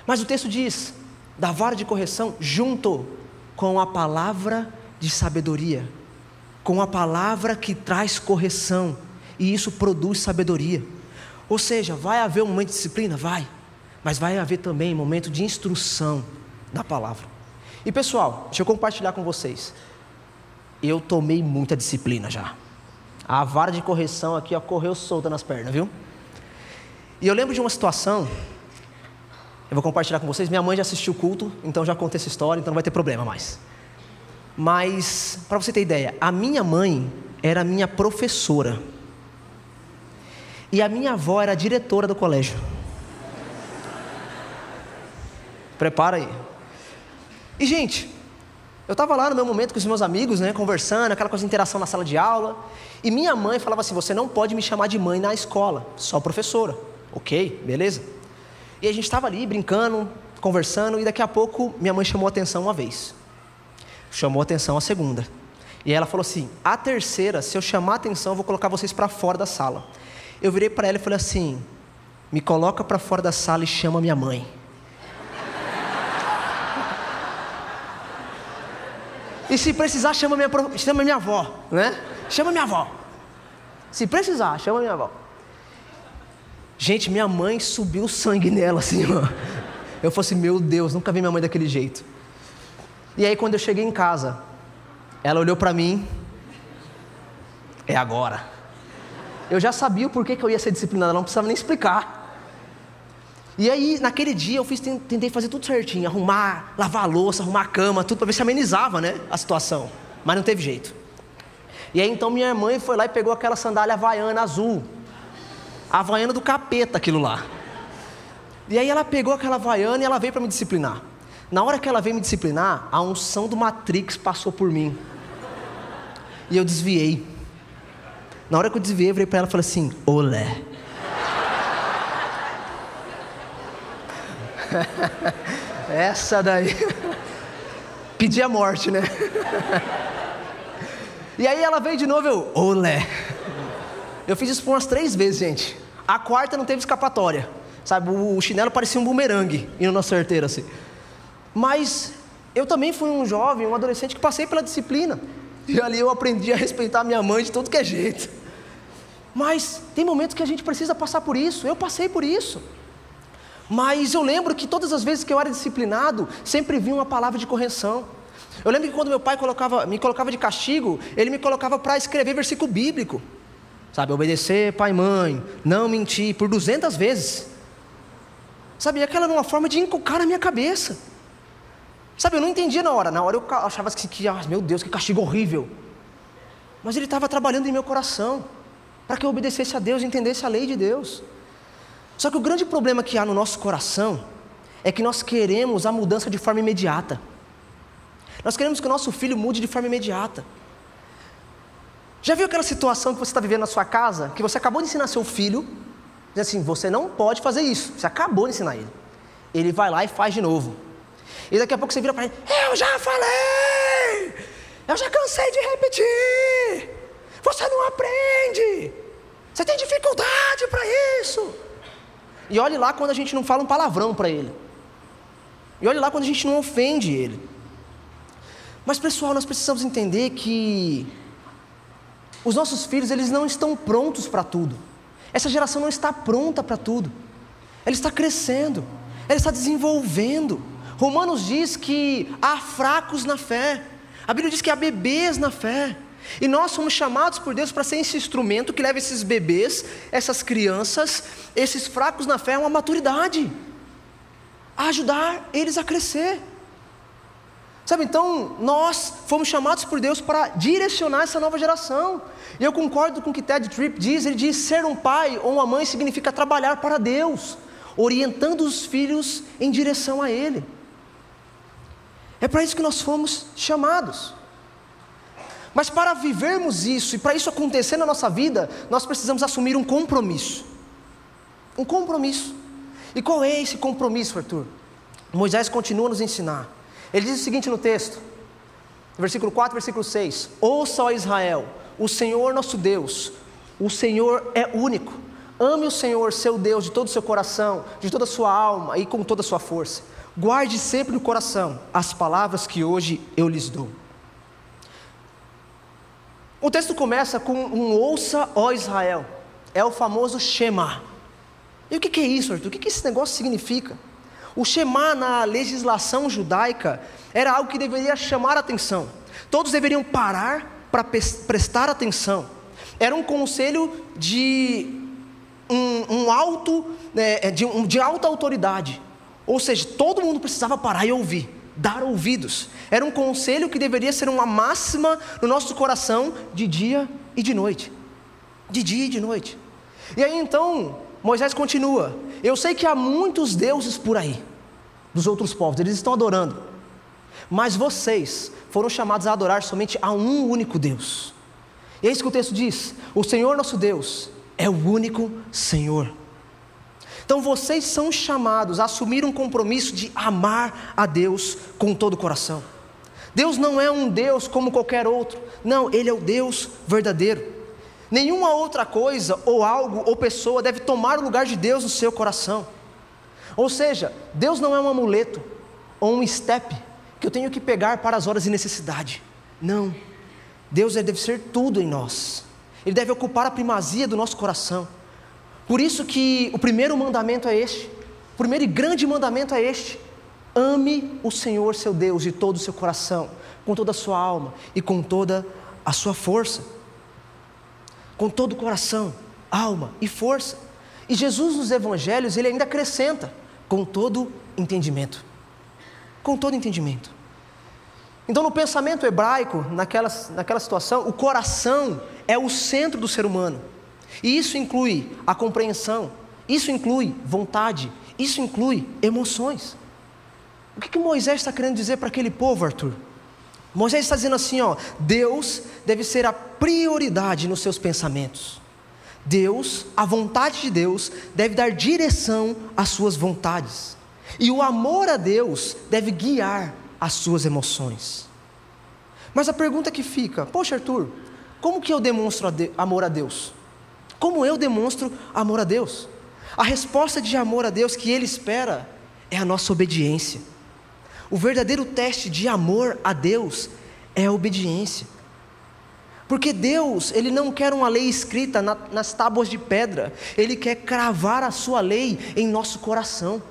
Mas o texto diz da vara de correção junto com a palavra de sabedoria, com a palavra que traz correção, e isso produz sabedoria. Ou seja, vai haver um momento de disciplina? Vai. Mas vai haver também um momento de instrução da palavra. E pessoal, deixa eu compartilhar com vocês. Eu tomei muita disciplina já. A vara de correção aqui ó, correu solta nas pernas, viu? E eu lembro de uma situação, eu vou compartilhar com vocês. Minha mãe já assistiu o culto, então já contei essa história, então não vai ter problema mais. Mas, para você ter ideia, a minha mãe era minha professora. E a minha avó era diretora do colégio. Prepara aí. E, gente, eu estava lá no meu momento com os meus amigos, né, conversando, aquela coisa de interação na sala de aula. E minha mãe falava assim: Você não pode me chamar de mãe na escola, só professora. Ok, beleza. E a gente estava ali brincando, conversando, e daqui a pouco minha mãe chamou atenção uma vez. Chamou atenção a segunda. E ela falou assim: A terceira, se eu chamar atenção, eu vou colocar vocês para fora da sala. Eu virei para ela e falei assim: me coloca para fora da sala e chama minha mãe. E se precisar, chama minha, chama minha avó, né? Chama minha avó. Se precisar, chama minha avó. Gente, minha mãe subiu sangue nela assim, ó. Eu falei assim, meu Deus, nunca vi minha mãe daquele jeito. E aí quando eu cheguei em casa, ela olhou para mim, é agora. Eu já sabia o porquê que eu ia ser disciplinado, não precisava nem explicar. E aí, naquele dia, eu fiz, tentei fazer tudo certinho, arrumar, lavar a louça, arrumar a cama, tudo para ver se amenizava, né, a situação. Mas não teve jeito. E aí então minha mãe foi lá e pegou aquela sandália havaiana azul. A havaiana do capeta, aquilo lá. E aí ela pegou aquela havaiana e ela veio para me disciplinar. Na hora que ela veio me disciplinar, a unção do Matrix passou por mim. E eu desviei. Na hora que eu desviei, eu virei para ela e falei assim: Olé. Essa daí. Pedi a morte, né? e aí ela veio de novo, eu, olé. Eu fiz isso por umas três vezes, gente. A quarta não teve escapatória. Sabe, o chinelo parecia um bumerangue indo na certeira assim. Mas eu também fui um jovem, um adolescente que passei pela disciplina. E ali eu aprendi a respeitar minha mãe de todo que é jeito. Mas tem momentos que a gente precisa passar por isso. Eu passei por isso. Mas eu lembro que todas as vezes que eu era disciplinado, sempre vinha uma palavra de correção. Eu lembro que quando meu pai colocava, me colocava de castigo, ele me colocava para escrever versículo bíblico. Sabe, obedecer pai e mãe, não mentir, por 200 vezes. Sabe, aquela era uma forma de inculcar na minha cabeça. Sabe, eu não entendia na hora. Na hora eu achava que, que ah, meu Deus, que castigo horrível. Mas ele estava trabalhando em meu coração, para que eu obedecesse a Deus entendesse a lei de Deus. Só que o grande problema que há no nosso coração é que nós queremos a mudança de forma imediata. Nós queremos que o nosso filho mude de forma imediata. Já viu aquela situação que você está vivendo na sua casa, que você acabou de ensinar seu filho, diz assim, você não pode fazer isso, você acabou de ensinar ele. Ele vai lá e faz de novo. E daqui a pouco você vira para ele, eu já falei, eu já cansei de repetir, você não aprende, você tem dificuldade para isso. E olhe lá quando a gente não fala um palavrão para ele. E olhe lá quando a gente não ofende ele. Mas pessoal, nós precisamos entender que os nossos filhos, eles não estão prontos para tudo. Essa geração não está pronta para tudo. Ela está crescendo, ela está desenvolvendo. Romanos diz que há fracos na fé. A Bíblia diz que há bebês na fé. E nós somos chamados por Deus para ser esse instrumento que leva esses bebês, essas crianças, esses fracos na fé a uma maturidade, a ajudar eles a crescer. Sabe, então nós fomos chamados por Deus para direcionar essa nova geração. E eu concordo com o que Ted Tripp diz: ele diz ser um pai ou uma mãe significa trabalhar para Deus, orientando os filhos em direção a Ele. É para isso que nós fomos chamados. Mas para vivermos isso e para isso acontecer na nossa vida, nós precisamos assumir um compromisso. Um compromisso. E qual é esse compromisso, Arthur? Moisés continua a nos ensinar. Ele diz o seguinte no texto, versículo 4, versículo 6: Ouça, ó Israel, o Senhor nosso Deus, o Senhor é único. Ame o Senhor, seu Deus, de todo o seu coração, de toda a sua alma e com toda a sua força. Guarde sempre no coração as palavras que hoje eu lhes dou. O texto começa com um ouça, ó Israel. É o famoso Shema. E o que é isso, Arthur? O que esse negócio significa? O Shema na legislação judaica era algo que deveria chamar a atenção. Todos deveriam parar para prestar atenção. Era um conselho de um, um alto, né, de, um, de alta autoridade. Ou seja, todo mundo precisava parar e ouvir dar ouvidos. Era um conselho que deveria ser uma máxima no nosso coração de dia e de noite. De dia e de noite. E aí então, Moisés continua: Eu sei que há muitos deuses por aí, dos outros povos, eles estão adorando. Mas vocês foram chamados a adorar somente a um único Deus. E é isso que o texto diz: O Senhor nosso Deus é o único Senhor. Então vocês são chamados a assumir um compromisso de amar a Deus com todo o coração. Deus não é um Deus como qualquer outro, não, Ele é o Deus verdadeiro. Nenhuma outra coisa, ou algo, ou pessoa deve tomar o lugar de Deus no seu coração. Ou seja, Deus não é um amuleto ou um estepe que eu tenho que pegar para as horas de necessidade. Não. Deus deve ser tudo em nós. Ele deve ocupar a primazia do nosso coração. Por isso que o primeiro mandamento é este. O primeiro e grande mandamento é este: ame o Senhor seu Deus de todo o seu coração, com toda a sua alma e com toda a sua força. Com todo o coração, alma e força. E Jesus nos evangelhos, ele ainda acrescenta: com todo entendimento. Com todo entendimento. Então, no pensamento hebraico, naquela, naquela situação, o coração é o centro do ser humano. E isso inclui a compreensão, isso inclui vontade, isso inclui emoções. O que, que Moisés está querendo dizer para aquele povo, Arthur? Moisés está dizendo assim: ó, Deus deve ser a prioridade nos seus pensamentos. Deus, a vontade de Deus, deve dar direção às suas vontades. E o amor a Deus deve guiar as suas emoções. Mas a pergunta que fica: Poxa, Arthur, como que eu demonstro amor a Deus? Como eu demonstro amor a Deus? A resposta de amor a Deus que Ele espera é a nossa obediência. O verdadeiro teste de amor a Deus é a obediência. Porque Deus, Ele não quer uma lei escrita na, nas tábuas de pedra, Ele quer cravar a Sua lei em nosso coração.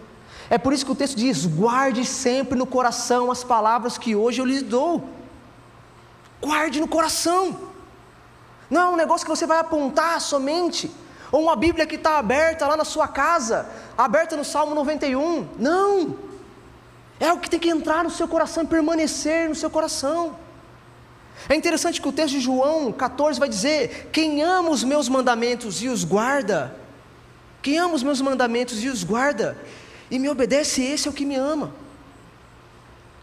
É por isso que o texto diz: guarde sempre no coração as palavras que hoje eu lhes dou. Guarde no coração. Não é um negócio que você vai apontar somente, ou uma Bíblia que está aberta lá na sua casa, aberta no Salmo 91. Não. É algo que tem que entrar no seu coração e permanecer no seu coração. É interessante que o texto de João 14 vai dizer: Quem ama os meus mandamentos e os guarda, quem ama os meus mandamentos e os guarda, e me obedece, esse é o que me ama.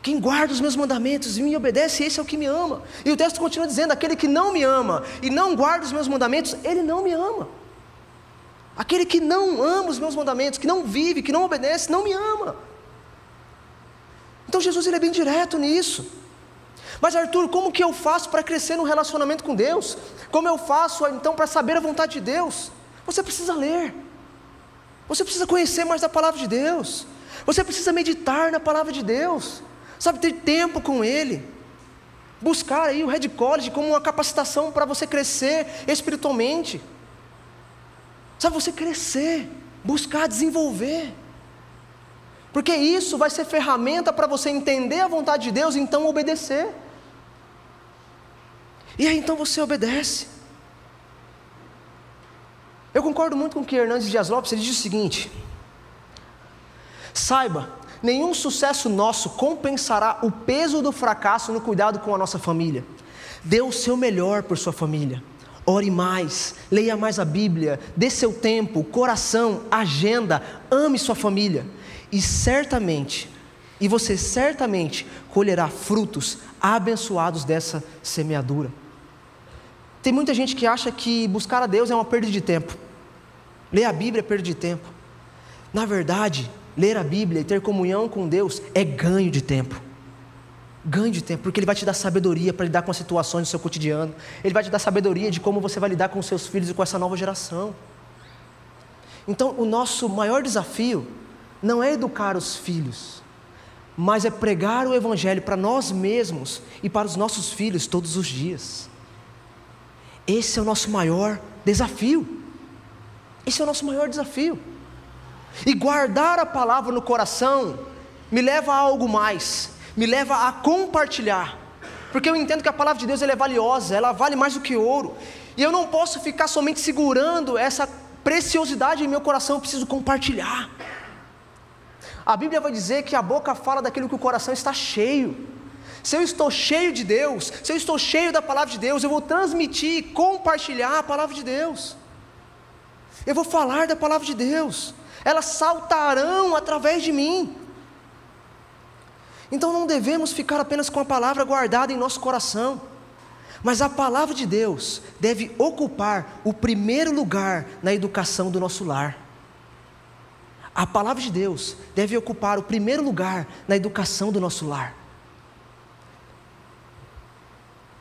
Quem guarda os meus mandamentos e me obedece, esse é o que me ama. E o texto continua dizendo: aquele que não me ama e não guarda os meus mandamentos, ele não me ama. Aquele que não ama os meus mandamentos, que não vive, que não obedece, não me ama. Então Jesus ele é bem direto nisso. Mas Arthur, como que eu faço para crescer no relacionamento com Deus? Como eu faço então para saber a vontade de Deus? Você precisa ler. Você precisa conhecer mais da palavra de Deus. Você precisa meditar na palavra de Deus. Sabe, ter tempo com Ele. Buscar aí o Red College como uma capacitação para você crescer espiritualmente. Sabe, você crescer, buscar desenvolver. Porque isso vai ser ferramenta para você entender a vontade de Deus então obedecer. E aí então você obedece. Eu concordo muito com o que Hernandes Dias Lopes ele diz o seguinte: Saiba nenhum sucesso nosso compensará o peso do fracasso no cuidado com a nossa família. Dê o seu melhor por sua família. Ore mais, leia mais a Bíblia, dê seu tempo, coração, agenda, ame sua família. E certamente, e você certamente colherá frutos abençoados dessa semeadura. Tem muita gente que acha que buscar a Deus é uma perda de tempo. Ler a Bíblia é perda de tempo. Na verdade, ler a Bíblia e ter comunhão com Deus é ganho de tempo. Ganho de tempo, porque Ele vai te dar sabedoria para lidar com as situações do seu cotidiano. Ele vai te dar sabedoria de como você vai lidar com os seus filhos e com essa nova geração. Então, o nosso maior desafio não é educar os filhos, mas é pregar o Evangelho para nós mesmos e para os nossos filhos todos os dias. Esse é o nosso maior desafio. Esse é o nosso maior desafio. E guardar a palavra no coração me leva a algo mais, me leva a compartilhar. Porque eu entendo que a palavra de Deus é valiosa, ela vale mais do que ouro. E eu não posso ficar somente segurando essa preciosidade em meu coração, eu preciso compartilhar. A Bíblia vai dizer que a boca fala daquilo que o coração está cheio. Se eu estou cheio de Deus, se eu estou cheio da palavra de Deus, eu vou transmitir, compartilhar a palavra de Deus. Eu vou falar da palavra de Deus elas saltarão através de mim. Então não devemos ficar apenas com a palavra guardada em nosso coração, mas a palavra de Deus deve ocupar o primeiro lugar na educação do nosso lar. A palavra de Deus deve ocupar o primeiro lugar na educação do nosso lar.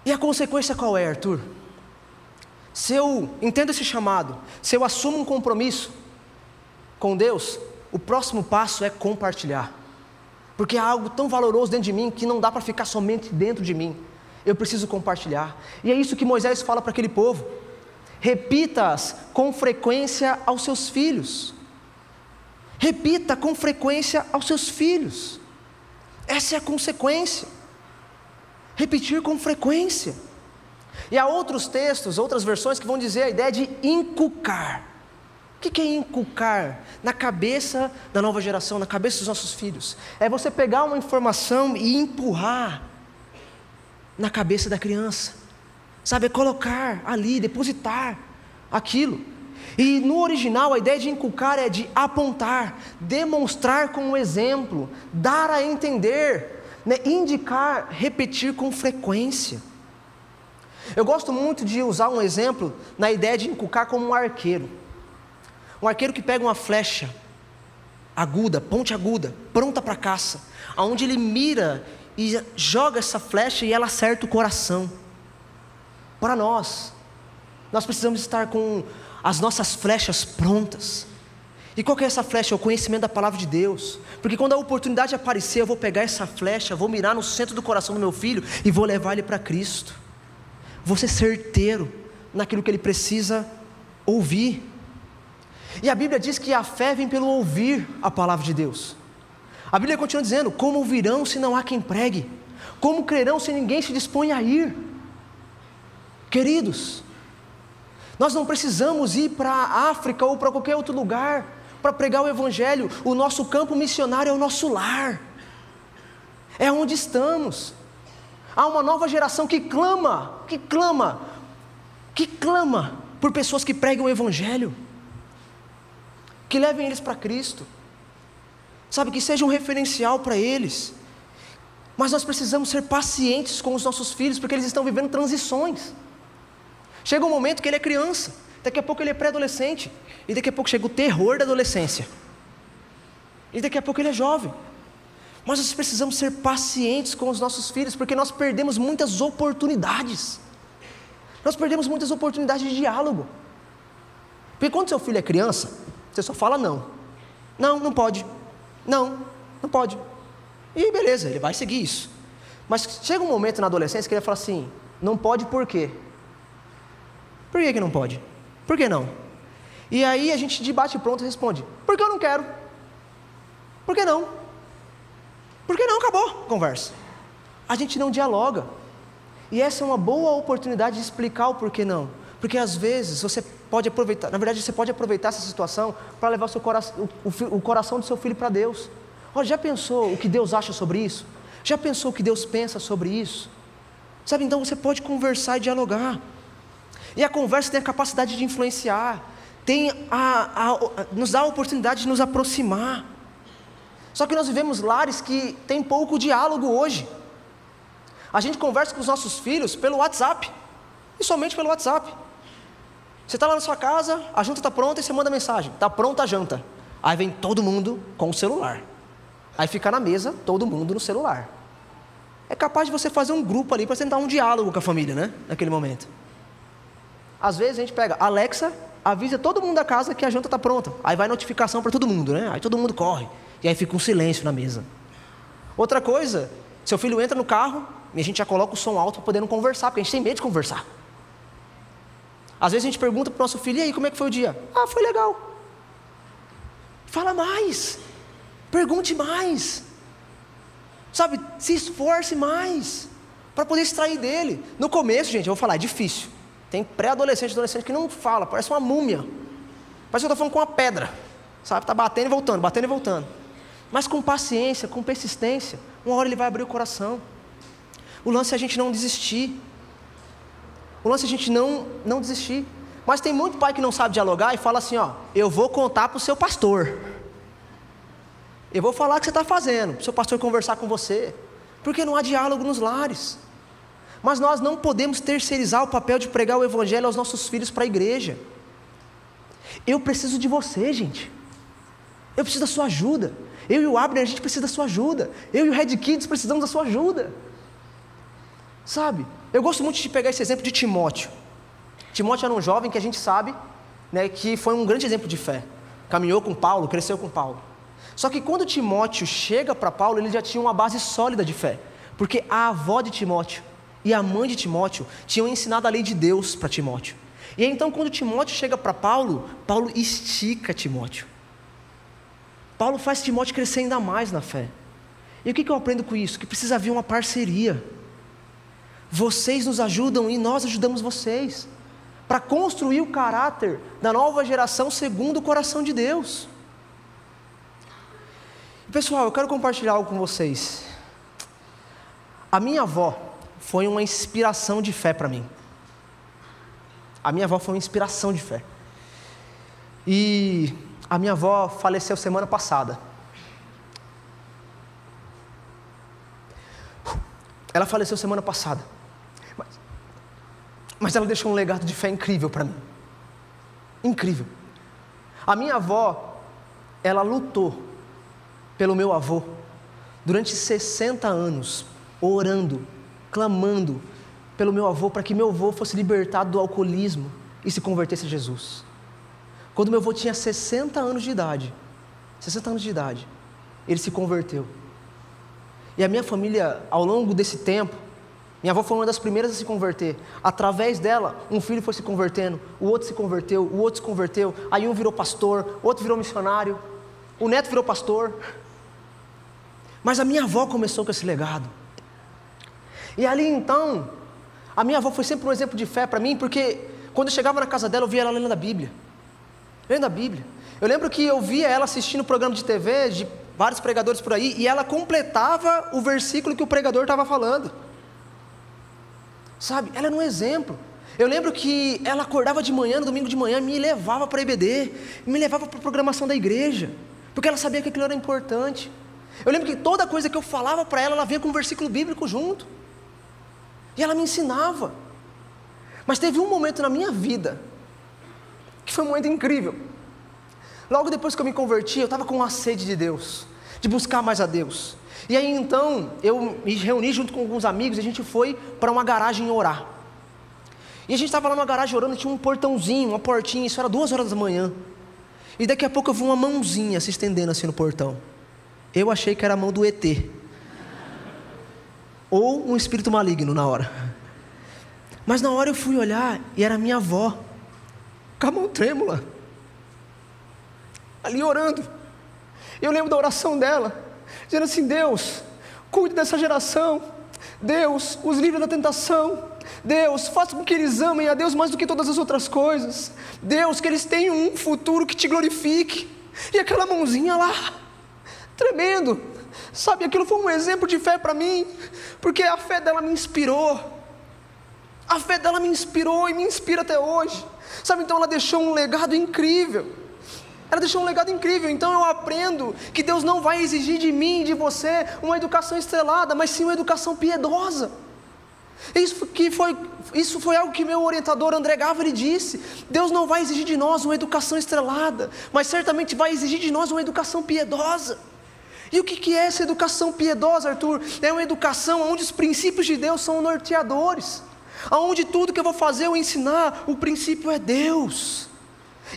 E a consequência qual é, Arthur? Se eu entendo esse chamado, se eu assumo um compromisso, com Deus, o próximo passo é compartilhar. Porque há algo tão valoroso dentro de mim que não dá para ficar somente dentro de mim. Eu preciso compartilhar. E é isso que Moisés fala para aquele povo. Repita-as com frequência aos seus filhos. Repita com frequência aos seus filhos. Essa é a consequência. Repetir com frequência. E há outros textos, outras versões que vão dizer a ideia de inculcar O que é inculcar na cabeça da nova geração, na cabeça dos nossos filhos? É você pegar uma informação e empurrar na cabeça da criança, sabe? É colocar ali, depositar aquilo. E no original a ideia de inculcar é de apontar, demonstrar com um exemplo, dar a entender, né? indicar, repetir com frequência. Eu gosto muito de usar um exemplo na ideia de inculcar como um arqueiro. Um arqueiro que pega uma flecha aguda, ponte aguda, pronta para caça, aonde ele mira e joga essa flecha e ela acerta o coração. Para nós, nós precisamos estar com as nossas flechas prontas. E qual que é essa flecha? É o conhecimento da palavra de Deus. Porque quando a oportunidade aparecer, eu vou pegar essa flecha, vou mirar no centro do coração do meu filho e vou levar ele para Cristo. Vou ser certeiro naquilo que ele precisa ouvir. E a Bíblia diz que a fé vem pelo ouvir a palavra de Deus. A Bíblia continua dizendo: Como ouvirão se não há quem pregue? Como crerão se ninguém se dispõe a ir? Queridos, nós não precisamos ir para a África ou para qualquer outro lugar para pregar o Evangelho. O nosso campo missionário é o nosso lar, é onde estamos. Há uma nova geração que clama, que clama, que clama por pessoas que pregam o Evangelho, que levem eles para Cristo, sabe, que seja um referencial para eles. Mas nós precisamos ser pacientes com os nossos filhos, porque eles estão vivendo transições. Chega um momento que ele é criança, daqui a pouco ele é pré-adolescente, e daqui a pouco chega o terror da adolescência, e daqui a pouco ele é jovem. Mas nós precisamos ser pacientes com os nossos filhos, porque nós perdemos muitas oportunidades. Nós perdemos muitas oportunidades de diálogo. Porque quando seu filho é criança, você só fala não. Não, não pode. Não, não pode. E beleza, ele vai seguir isso. Mas chega um momento na adolescência que ele fala assim: não pode por quê? Por que, que não pode? Por que não? E aí a gente debate pronto responde: porque eu não quero. Por que não? Por que não? Acabou a conversa. A gente não dialoga. E essa é uma boa oportunidade de explicar o porquê não. Porque às vezes você pode aproveitar, na verdade você pode aproveitar essa situação para levar o, coração, o, o, o coração do seu filho para Deus. Olha, já pensou o que Deus acha sobre isso? Já pensou o que Deus pensa sobre isso? Sabe, então você pode conversar e dialogar. E a conversa tem a capacidade de influenciar, tem a, a, a, nos dá a oportunidade de nos aproximar. Só que nós vivemos lares que tem pouco diálogo hoje. A gente conversa com os nossos filhos pelo WhatsApp, e somente pelo WhatsApp. Você está lá na sua casa, a janta está pronta e você manda mensagem: está pronta a janta. Aí vem todo mundo com o celular. Aí fica na mesa, todo mundo no celular. É capaz de você fazer um grupo ali para tentar um diálogo com a família, né? Naquele momento. Às vezes a gente pega, Alexa, avisa todo mundo da casa que a janta está pronta. Aí vai notificação para todo mundo, né? Aí todo mundo corre. E aí fica um silêncio na mesa. Outra coisa, seu filho entra no carro e a gente já coloca o som alto para poder não conversar, porque a gente tem medo de conversar. Às vezes a gente pergunta para o nosso filho, e aí, como é que foi o dia? Ah, foi legal. Fala mais. Pergunte mais. Sabe, se esforce mais para poder extrair dele. No começo, gente, eu vou falar, é difícil. Tem pré-adolescente, adolescente que não fala, parece uma múmia. Parece que eu estou falando com uma pedra. Sabe, está batendo e voltando, batendo e voltando. Mas com paciência, com persistência, uma hora ele vai abrir o coração. O lance é a gente não desistir. O lance é a gente não, não desistir. Mas tem muito pai que não sabe dialogar e fala assim: ó, eu vou contar para o seu pastor. Eu vou falar o que você está fazendo, para o seu pastor conversar com você. Porque não há diálogo nos lares. Mas nós não podemos terceirizar o papel de pregar o evangelho aos nossos filhos para a igreja. Eu preciso de você, gente. Eu preciso da sua ajuda. Eu e o Abner, a gente precisa da sua ajuda. Eu e o Red Kids precisamos da sua ajuda. Sabe? Eu gosto muito de pegar esse exemplo de Timóteo. Timóteo era um jovem que a gente sabe né, que foi um grande exemplo de fé. Caminhou com Paulo, cresceu com Paulo. Só que quando Timóteo chega para Paulo, ele já tinha uma base sólida de fé. Porque a avó de Timóteo e a mãe de Timóteo tinham ensinado a lei de Deus para Timóteo. E então, quando Timóteo chega para Paulo, Paulo estica Timóteo. Paulo faz Timóteo crescer ainda mais na fé. E o que eu aprendo com isso? Que precisa haver uma parceria. Vocês nos ajudam e nós ajudamos vocês. para construir o caráter da nova geração segundo o coração de Deus. Pessoal, eu quero compartilhar algo com vocês. A minha avó foi uma inspiração de fé para mim. A minha avó foi uma inspiração de fé. E a minha avó faleceu semana passada. Ela faleceu semana passada. Mas, ela deixou um legado de fé incrível para mim. Incrível. A minha avó, ela lutou pelo meu avô durante 60 anos, orando, clamando pelo meu avô para que meu avô fosse libertado do alcoolismo e se convertesse a Jesus. Quando meu avô tinha 60 anos de idade, 60 anos de idade, ele se converteu. E a minha família, ao longo desse tempo, minha avó foi uma das primeiras a se converter. Através dela, um filho foi se convertendo, o outro se converteu, o outro se converteu, aí um virou pastor, o outro virou missionário, o neto virou pastor. Mas a minha avó começou com esse legado. E ali então, a minha avó foi sempre um exemplo de fé para mim, porque quando eu chegava na casa dela, eu via ela lendo a Bíblia. Lendo a Bíblia. Eu lembro que eu via ela assistindo programa de TV de vários pregadores por aí, e ela completava o versículo que o pregador estava falando. Sabe, ela era um exemplo. Eu lembro que ela acordava de manhã, no domingo de manhã, me levava para a EBD, me levava para a programação da igreja, porque ela sabia que aquilo era importante. Eu lembro que toda coisa que eu falava para ela, ela vinha com um versículo bíblico junto. E ela me ensinava. Mas teve um momento na minha vida, que foi um momento incrível. Logo depois que eu me converti, eu estava com uma sede de Deus, de buscar mais a Deus. E aí então, eu me reuni junto com alguns amigos e a gente foi para uma garagem orar. E a gente estava lá na garagem orando, tinha um portãozinho, uma portinha, isso era duas horas da manhã. E daqui a pouco eu vi uma mãozinha se estendendo assim no portão. Eu achei que era a mão do ET. Ou um espírito maligno na hora. Mas na hora eu fui olhar e era minha avó, com a mão trêmula, ali orando. Eu lembro da oração dela, dizendo assim: Deus, cuide dessa geração. Deus, os livre da tentação. Deus, faça com que eles amem a Deus mais do que todas as outras coisas. Deus, que eles tenham um futuro que te glorifique. E aquela mãozinha lá, Tremendo. Sabe, aquilo foi um exemplo de fé para mim, porque a fé dela me inspirou. A fé dela me inspirou e me inspira até hoje. Sabe, então ela deixou um legado incrível. Ela deixou um legado incrível. Então eu aprendo que Deus não vai exigir de mim e de você uma educação estrelada, mas sim uma educação piedosa. Isso, que foi, isso foi algo que meu orientador André Gávea disse. Deus não vai exigir de nós uma educação estrelada, mas certamente vai exigir de nós uma educação piedosa. E o que é essa educação piedosa, Arthur? É uma educação onde os princípios de Deus são norteadores, onde tudo que eu vou fazer, eu ensinar, o princípio é Deus.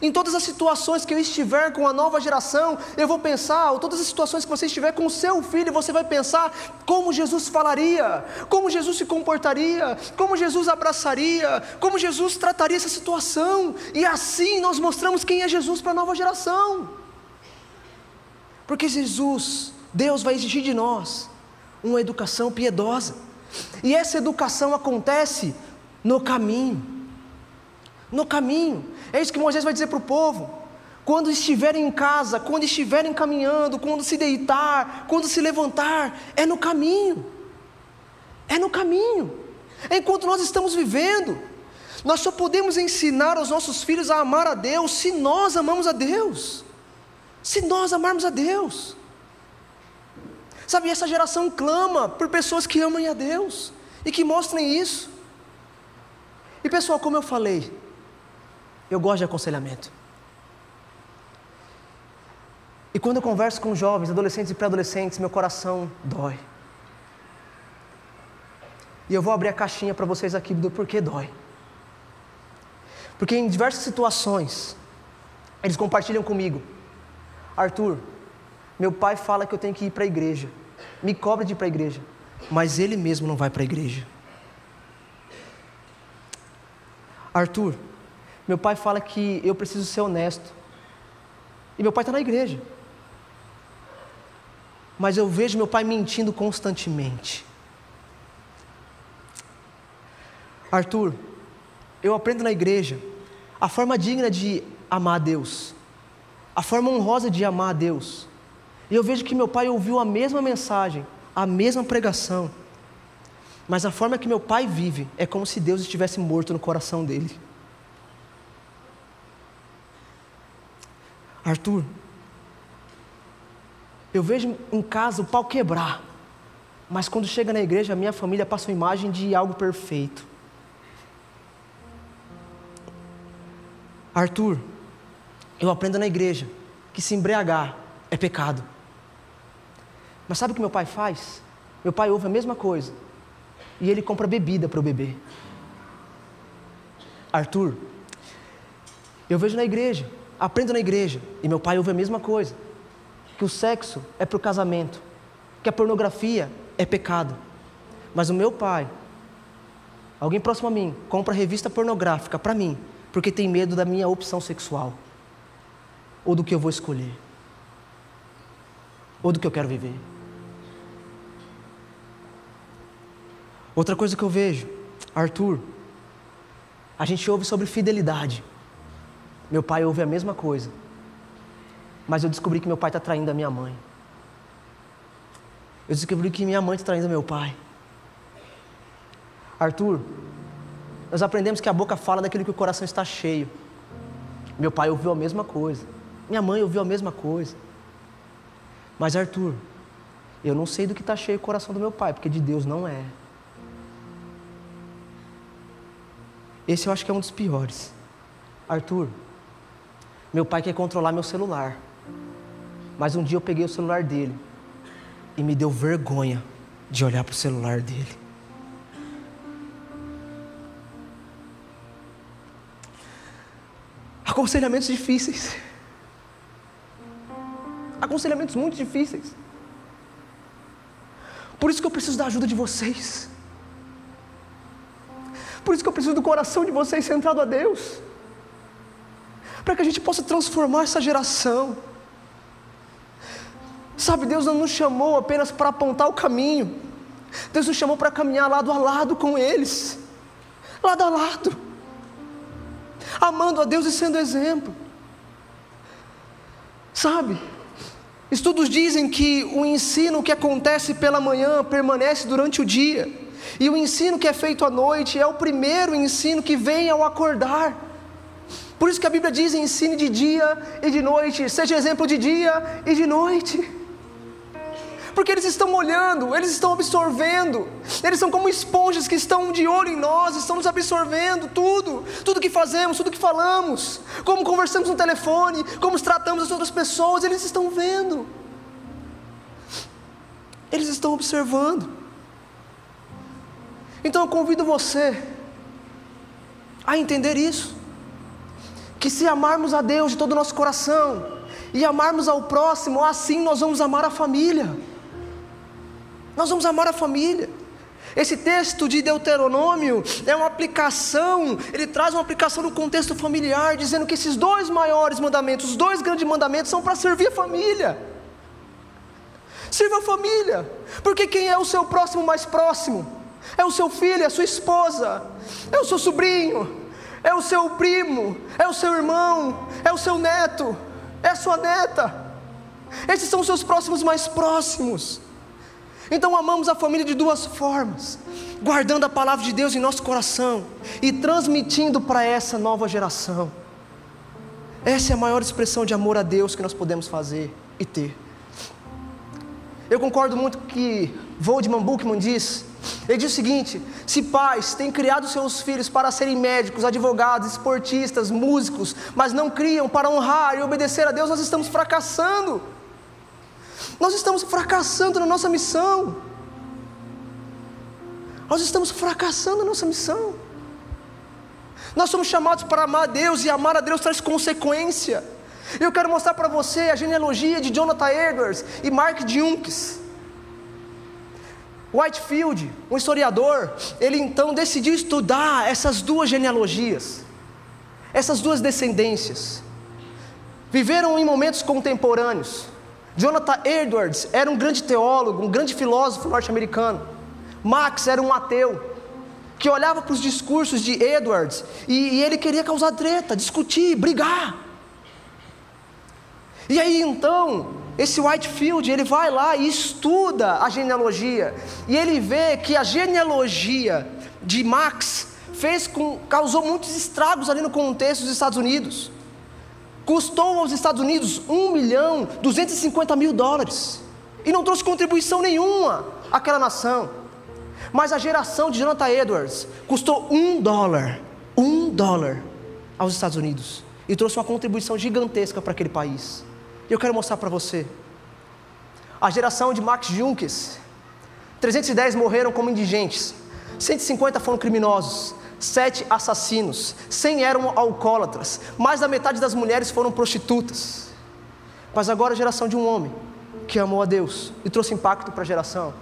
Em todas as situações que eu estiver com a nova geração, eu vou pensar, ou todas as situações que você estiver com o seu filho, você vai pensar como Jesus falaria, como Jesus se comportaria, como Jesus abraçaria, como Jesus trataria essa situação, e assim nós mostramos quem é Jesus para a nova geração. Porque Jesus, Deus vai exigir de nós uma educação piedosa. E essa educação acontece no caminho. No caminho. É isso que Moisés vai dizer para o povo. Quando estiverem em casa, quando estiverem caminhando, quando se deitar, quando se levantar, é no caminho. É no caminho. Enquanto nós estamos vivendo. Nós só podemos ensinar aos nossos filhos a amar a Deus se nós amamos a Deus se nós amarmos a Deus. Sabe, essa geração clama por pessoas que amem a Deus e que mostrem isso. E pessoal, como eu falei, eu gosto de aconselhamento. E quando eu converso com jovens, adolescentes e pré-adolescentes, meu coração dói. E eu vou abrir a caixinha para vocês aqui do porquê dói. Porque em diversas situações, eles compartilham comigo Arthur, meu pai fala que eu tenho que ir para a igreja, me cobra de ir para a igreja, mas ele mesmo não vai para a igreja. Arthur, meu pai fala que eu preciso ser honesto, e meu pai está na igreja, mas eu vejo meu pai mentindo constantemente. Arthur, eu aprendo na igreja a forma digna de amar a Deus, a forma honrosa de amar a Deus. E eu vejo que meu pai ouviu a mesma mensagem, a mesma pregação, mas a forma que meu pai vive é como se Deus estivesse morto no coração dele. Arthur, eu vejo em casa o pau quebrar, mas quando chega na igreja, a minha família passa uma imagem de algo perfeito. Arthur, eu aprendo na igreja que se embriagar é pecado. Mas sabe o que meu pai faz? Meu pai ouve a mesma coisa e ele compra bebida para eu beber. Arthur, eu vejo na igreja, aprendo na igreja e meu pai ouve a mesma coisa: que o sexo é para o casamento, que a pornografia é pecado. Mas o meu pai, alguém próximo a mim, compra revista pornográfica para mim, porque tem medo da minha opção sexual, ou do que eu vou escolher, ou do que eu quero viver. Outra coisa que eu vejo, Arthur, a gente ouve sobre fidelidade. Meu pai ouve a mesma coisa. Mas eu descobri que meu pai está traindo a minha mãe. Eu descobri que minha mãe está traindo meu pai. Arthur, nós aprendemos que a boca fala daquilo que o coração está cheio. Meu pai ouviu a mesma coisa. Minha mãe ouviu a mesma coisa. Mas Arthur, eu não sei do que está cheio o coração do meu pai, porque de Deus não é. Esse eu acho que é um dos piores. Arthur, meu pai quer controlar meu celular. Mas um dia eu peguei o celular dele e me deu vergonha de olhar para o celular dele. Aconselhamentos difíceis. Aconselhamentos muito difíceis. Por isso que eu preciso da ajuda de vocês. Por isso que eu preciso do coração de vocês centrado a Deus. Para que a gente possa transformar essa geração. Sabe, Deus não nos chamou apenas para apontar o caminho. Deus nos chamou para caminhar lado a lado com eles. Lado a lado. Amando a Deus e sendo exemplo. Sabe? Estudos dizem que o ensino que acontece pela manhã permanece durante o dia. E o ensino que é feito à noite é o primeiro ensino que vem ao acordar. Por isso que a Bíblia diz: ensine de dia e de noite, seja exemplo de dia e de noite. Porque eles estão olhando, eles estão absorvendo, eles são como esponjas que estão de olho em nós, estão nos absorvendo tudo, tudo que fazemos, tudo que falamos, como conversamos no telefone, como tratamos as outras pessoas, eles estão vendo, eles estão observando. Então eu convido você a entender isso. Que se amarmos a Deus de todo o nosso coração e amarmos ao próximo, assim nós vamos amar a família. Nós vamos amar a família. Esse texto de Deuteronômio é uma aplicação, ele traz uma aplicação no contexto familiar, dizendo que esses dois maiores mandamentos, os dois grandes mandamentos, são para servir a família. Sirva a família, porque quem é o seu próximo mais próximo? é o seu filho, é a sua esposa, é o seu sobrinho, é o seu primo, é o seu irmão, é o seu neto, é a sua neta. Esses são os seus próximos mais próximos. Então amamos a família de duas formas: guardando a palavra de Deus em nosso coração e transmitindo para essa nova geração. Essa é a maior expressão de amor a Deus que nós podemos fazer e ter. Eu concordo muito que Voldemar Buchmann diz ele diz o seguinte: se pais têm criado seus filhos para serem médicos, advogados, esportistas, músicos, mas não criam para honrar e obedecer a Deus, nós estamos fracassando. Nós estamos fracassando na nossa missão. Nós estamos fracassando na nossa missão. Nós somos chamados para amar a Deus e amar a Deus traz consequência. Eu quero mostrar para você a genealogia de Jonathan Edwards e Mark Junks. Whitefield, um historiador, ele então decidiu estudar essas duas genealogias, essas duas descendências. Viveram em momentos contemporâneos. Jonathan Edwards era um grande teólogo, um grande filósofo norte-americano. Max era um ateu. que olhava para os discursos de Edwards e, e ele queria causar treta, discutir, brigar. E aí então, esse Whitefield, ele vai lá e estuda a genealogia, e ele vê que a genealogia de Max fez com, causou muitos estragos ali no contexto dos Estados Unidos. Custou aos Estados Unidos 1 milhão 250 mil dólares. E não trouxe contribuição nenhuma àquela nação. Mas a geração de Jonathan Edwards custou um dólar, um dólar aos Estados Unidos. E trouxe uma contribuição gigantesca para aquele país. E eu quero mostrar para você. A geração de Max Junkes, 310 morreram como indigentes, 150 foram criminosos, sete assassinos, cem eram alcoólatras, mais da metade das mulheres foram prostitutas. Mas agora a geração de um homem que amou a Deus e trouxe impacto para a geração.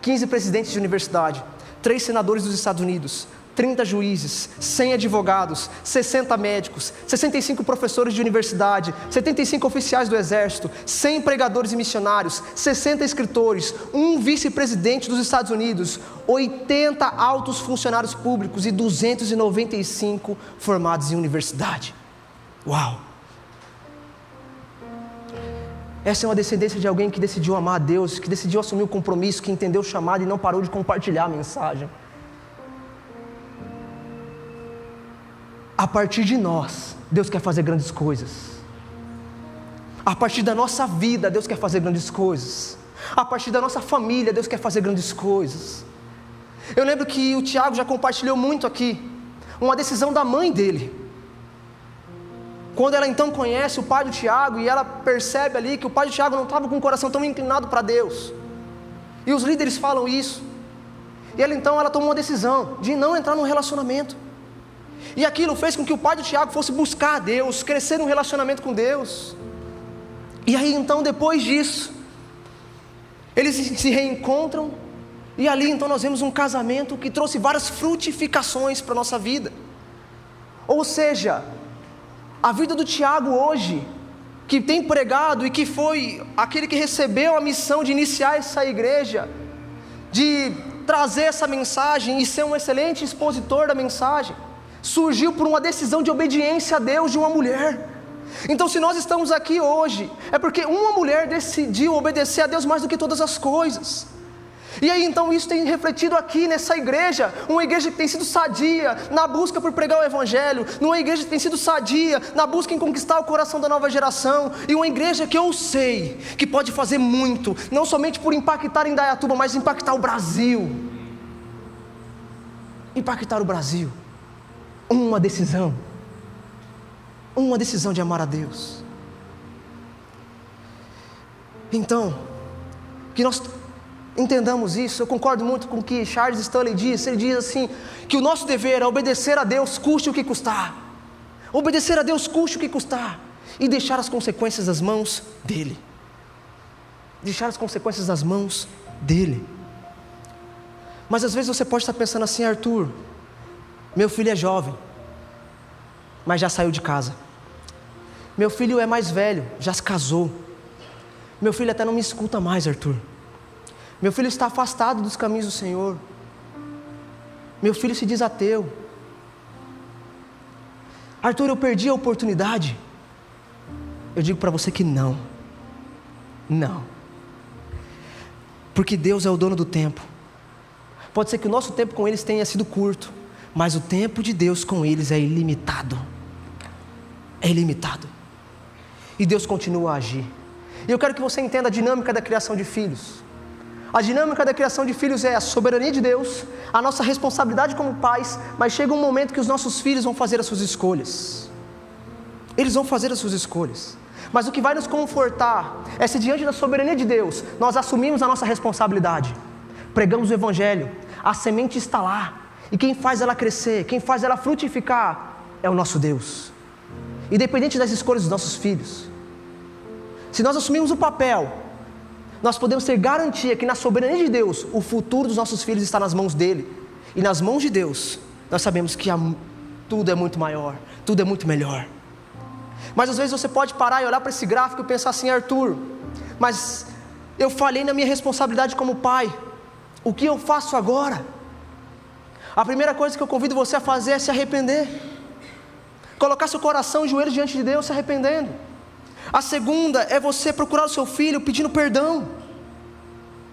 15 presidentes de universidade, três senadores dos Estados Unidos, 30 juízes, 100 advogados, 60 médicos, 65 professores de universidade, 75 oficiais do exército, 100 pregadores e missionários, 60 escritores, um vice-presidente dos Estados Unidos, 80 altos funcionários públicos e 295 formados em universidade. Uau! Essa é uma descendência de alguém que decidiu amar a Deus, que decidiu assumir o compromisso, que entendeu o chamado e não parou de compartilhar a mensagem. A partir de nós, Deus quer fazer grandes coisas. A partir da nossa vida, Deus quer fazer grandes coisas. A partir da nossa família, Deus quer fazer grandes coisas. Eu lembro que o Tiago já compartilhou muito aqui uma decisão da mãe dele. Quando ela então conhece o pai do Tiago e ela percebe ali que o pai do Tiago não estava com o coração tão inclinado para Deus. E os líderes falam isso. E ela então ela tomou uma decisão de não entrar num relacionamento. E aquilo fez com que o pai do Tiago fosse buscar a Deus, crescer um relacionamento com Deus. E aí então, depois disso, eles se reencontram, e ali então nós vemos um casamento que trouxe várias frutificações para a nossa vida. Ou seja, a vida do Tiago hoje, que tem pregado e que foi aquele que recebeu a missão de iniciar essa igreja, de trazer essa mensagem e ser um excelente expositor da mensagem surgiu por uma decisão de obediência a Deus de uma mulher. Então, se nós estamos aqui hoje, é porque uma mulher decidiu obedecer a Deus mais do que todas as coisas. E aí então isso tem refletido aqui nessa igreja, uma igreja que tem sido sadia na busca por pregar o evangelho, numa igreja que tem sido sadia na busca em conquistar o coração da nova geração, e uma igreja que eu sei que pode fazer muito, não somente por impactar em Dayatuba, mas impactar o Brasil. Impactar o Brasil uma decisão. Uma decisão de amar a Deus. Então, que nós entendamos isso, eu concordo muito com o que Charles Stanley diz. Ele diz assim: que o nosso dever é obedecer a Deus, custe o que custar. Obedecer a Deus, custe o que custar. E deixar as consequências das mãos dEle. Deixar as consequências das mãos dEle. Mas às vezes você pode estar pensando assim, Arthur, meu filho é jovem, mas já saiu de casa. Meu filho é mais velho, já se casou. Meu filho até não me escuta mais, Arthur. Meu filho está afastado dos caminhos do Senhor. Meu filho se diz ateu. Arthur, eu perdi a oportunidade. Eu digo para você que não. Não. Porque Deus é o dono do tempo. Pode ser que o nosso tempo com eles tenha sido curto mas o tempo de Deus com eles é ilimitado. É ilimitado. E Deus continua a agir. E eu quero que você entenda a dinâmica da criação de filhos. A dinâmica da criação de filhos é a soberania de Deus, a nossa responsabilidade como pais, mas chega um momento que os nossos filhos vão fazer as suas escolhas. Eles vão fazer as suas escolhas. Mas o que vai nos confortar é se diante da soberania de Deus, nós assumimos a nossa responsabilidade, pregamos o Evangelho, a semente está lá, e quem faz ela crescer, quem faz ela frutificar, é o nosso Deus. Independente das escolhas dos nossos filhos. Se nós assumimos o papel, nós podemos ter garantia que na soberania de Deus, o futuro dos nossos filhos está nas mãos dele. E nas mãos de Deus, nós sabemos que tudo é muito maior, tudo é muito melhor. Mas às vezes você pode parar e olhar para esse gráfico e pensar assim, Arthur, mas eu falhei na minha responsabilidade como pai. O que eu faço agora? A primeira coisa que eu convido você a fazer é se arrepender. Colocar seu coração e joelho diante de Deus se arrependendo. A segunda é você procurar o seu filho pedindo perdão.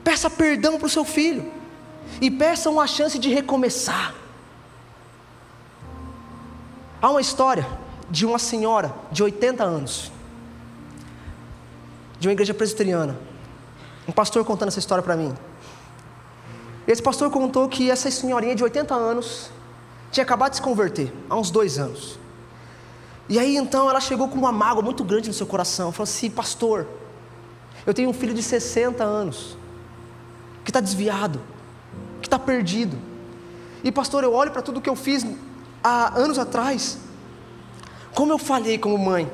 Peça perdão para o seu filho. E peça uma chance de recomeçar. Há uma história de uma senhora de 80 anos, de uma igreja presbiteriana. Um pastor contando essa história para mim. Esse pastor contou que essa senhorinha de 80 anos tinha acabado de se converter, há uns dois anos. E aí então ela chegou com uma mágoa muito grande no seu coração. Falou assim: Pastor, eu tenho um filho de 60 anos, que está desviado, que está perdido. E pastor, eu olho para tudo que eu fiz há anos atrás, como eu falhei como mãe,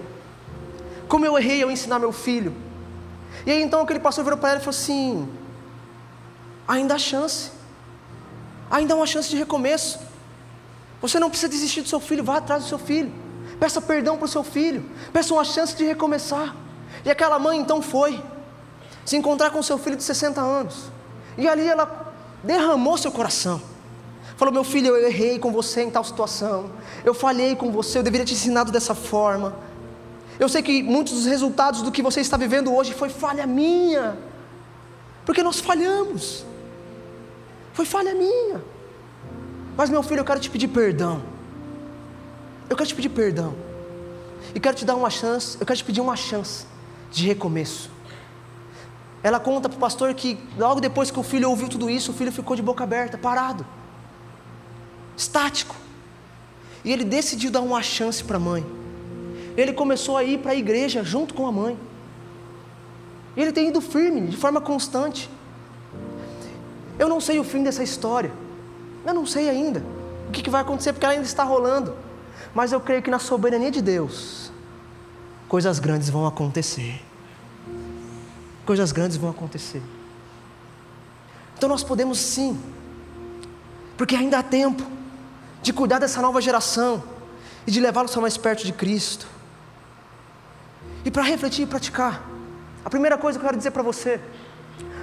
como eu errei ao ensinar meu filho. E aí então aquele pastor virou para ela e falou assim: ainda há chance, ainda há uma chance de recomeço. Você não precisa desistir do seu filho, vá atrás do seu filho, peça perdão para o seu filho, peça uma chance de recomeçar. E aquela mãe então foi se encontrar com seu filho de 60 anos, e ali ela derramou seu coração. Falou: Meu filho, eu errei com você em tal situação. Eu falhei com você, eu deveria te ensinado dessa forma. Eu sei que muitos dos resultados do que você está vivendo hoje foi falha minha, porque nós falhamos. Foi falha minha. Mas, meu filho, eu quero te pedir perdão. Eu quero te pedir perdão. E quero te dar uma chance, eu quero te pedir uma chance de recomeço. Ela conta para o pastor que logo depois que o filho ouviu tudo isso, o filho ficou de boca aberta, parado estático. E ele decidiu dar uma chance para a mãe. Ele começou a ir para a igreja junto com a mãe. Ele tem ido firme, de forma constante. Eu não sei o fim dessa história. Eu não sei ainda o que, vai acontecer, porque ela ainda está rolando. Mas eu creio que na soberania de Deus, coisas grandes vão acontecer. Coisas grandes vão acontecer. Então nós podemos sim, porque ainda há tempo de cuidar dessa nova geração e de levá-los a mais perto de Cristo. E para refletir e praticar, a primeira coisa que eu quero dizer para você: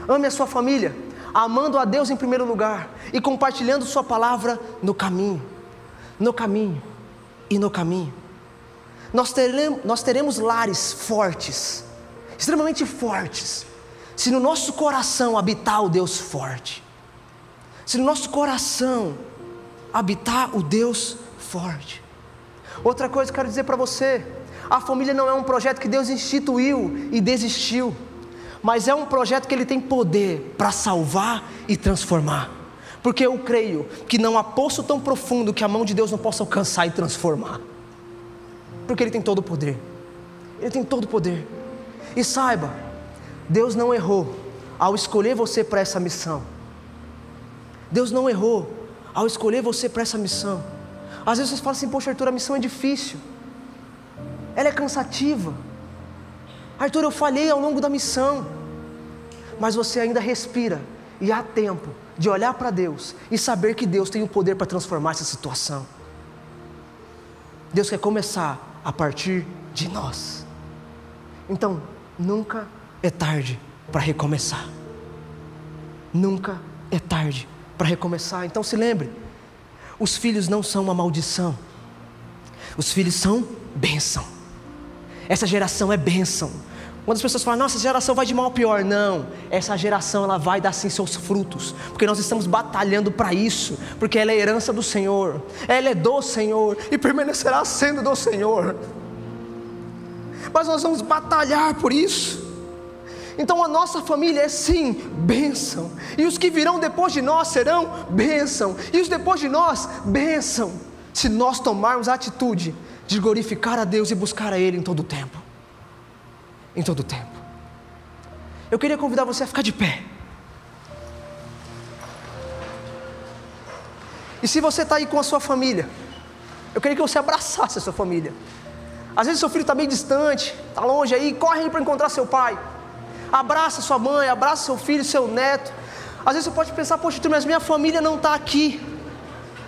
ame a sua família, amando a Deus em primeiro lugar e compartilhando Sua palavra no caminho, no caminho e no caminho. Nós teremos, nós teremos lares fortes, extremamente fortes, se no nosso coração habitar o Deus forte, se no nosso coração habitar o Deus forte. Outra coisa que eu quero dizer para você: a família não é um projeto que Deus instituiu e desistiu, mas é um projeto que Ele tem poder para salvar e transformar. Porque eu creio que não há poço tão profundo que a mão de Deus não possa alcançar e transformar. Porque Ele tem todo o poder. Ele tem todo o poder. E saiba, Deus não errou ao escolher você para essa missão. Deus não errou ao escolher você para essa missão. Às vezes você fala assim, poxa Arthur, a missão é difícil, ela é cansativa. Arthur, eu falhei ao longo da missão, mas você ainda respira e há tempo de olhar para Deus e saber que Deus tem o poder para transformar essa situação. Deus quer começar a partir de nós. Então, nunca é tarde para recomeçar. Nunca é tarde para recomeçar. Então se lembre: os filhos não são uma maldição, os filhos são bênção. Essa geração é bênção. Quando as pessoas falam, nossa, essa geração vai de mal a pior, não. Essa geração ela vai dar sim seus frutos, porque nós estamos batalhando para isso, porque ela é herança do Senhor, ela é do Senhor e permanecerá sendo do Senhor. Mas nós vamos batalhar por isso. Então a nossa família é sim bênção, e os que virão depois de nós serão bênção, e os depois de nós, bênção, se nós tomarmos a atitude de glorificar a Deus e buscar a Ele em todo o tempo. Em todo o tempo. Eu queria convidar você a ficar de pé. E se você está aí com a sua família, eu queria que você abraçasse a sua família. Às vezes seu filho está bem distante, está longe aí, corre para encontrar seu pai abraça sua mãe, abraça seu filho, seu neto. Às vezes você pode pensar, poxa, mas minha família não está aqui.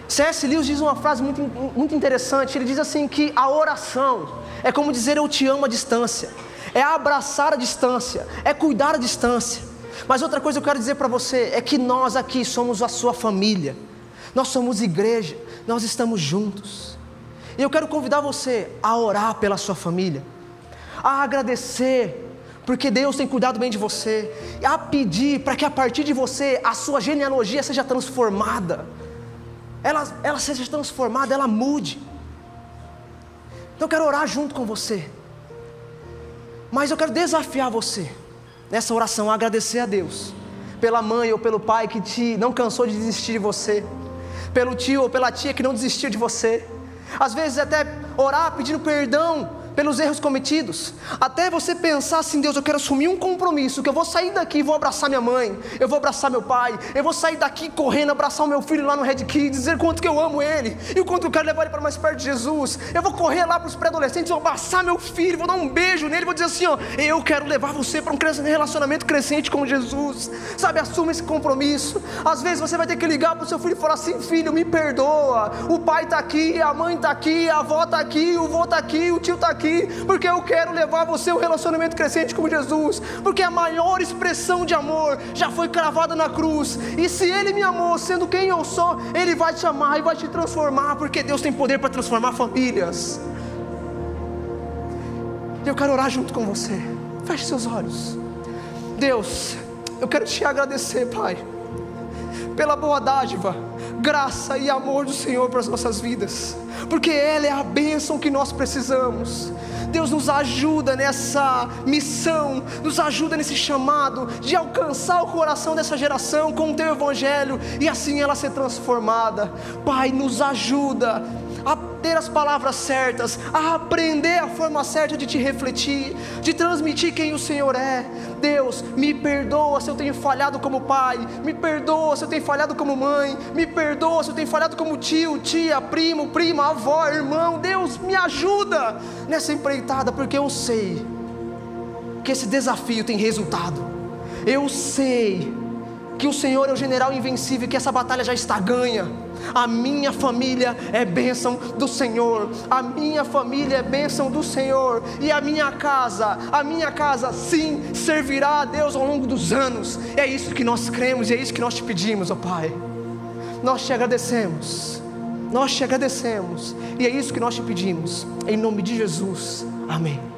C.S. Lewis diz uma frase muito, muito interessante. Ele diz assim que a oração é como dizer eu te amo à distância, é abraçar a distância, é cuidar a distância. Mas outra coisa que eu quero dizer para você é que nós aqui somos a sua família. Nós somos igreja, nós estamos juntos. E eu quero convidar você a orar pela sua família, a agradecer porque Deus tem cuidado bem de você, a pedir para que a partir de você a sua genealogia seja transformada, ela, ela seja transformada, ela mude. Então eu quero orar junto com você, mas eu quero desafiar você nessa oração a agradecer a Deus pela mãe ou pelo pai que te não cansou de desistir de você, pelo tio ou pela tia que não desistiu de você. Às vezes até orar pedindo perdão pelos erros cometidos, até você pensar assim: Deus, eu quero assumir um compromisso, que eu vou sair daqui e vou abraçar minha mãe, eu vou abraçar meu pai, eu vou sair daqui correndo, abraçar o meu filho lá no Red Kids, dizer quanto que eu amo ele e o quanto eu quero levar ele para mais perto de Jesus. Eu vou correr lá para os pré-adolescentes, vou abraçar meu filho, vou dar um beijo nele, vou dizer assim: ó, eu quero levar você para um relacionamento crescente com Jesus, sabe? Assuma esse compromisso. Às vezes você vai ter que ligar para o seu filho e falar assim: filho, me perdoa, o pai está aqui, a mãe está aqui, a avó está aqui, o vô está aqui, o tio está aqui aqui, porque eu quero levar você um relacionamento crescente com Jesus, porque a maior expressão de amor já foi cravada na cruz, e se Ele me amou, sendo quem eu sou, Ele vai te amar e vai te transformar, porque Deus tem poder para transformar famílias. Eu quero orar junto com você, feche seus olhos. Deus, eu quero te agradecer, Pai, pela boa dádiva graça e amor do Senhor para as nossas vidas, porque ela é a bênção que nós precisamos. Deus nos ajuda nessa missão, nos ajuda nesse chamado de alcançar o coração dessa geração com o teu evangelho e assim ela ser transformada. Pai, nos ajuda a ter as palavras certas, a aprender a forma certa de te refletir, de transmitir quem o Senhor é. Deus, me perdoa se eu tenho falhado como pai, me perdoa se eu tenho falhado como mãe, me perdoa se eu tenho falhado como tio, tia, primo, prima, avó, irmão. Deus, me ajuda nessa empreitada, porque eu sei que esse desafio tem resultado. Eu sei que o Senhor é o general invencível, que essa batalha já está ganha. A minha família é bênção do Senhor, a minha família é bênção do Senhor, e a minha casa, a minha casa sim servirá a Deus ao longo dos anos. É isso que nós cremos e é isso que nós te pedimos, ó oh Pai. Nós te agradecemos, nós te agradecemos, e é isso que nós te pedimos, em nome de Jesus. Amém.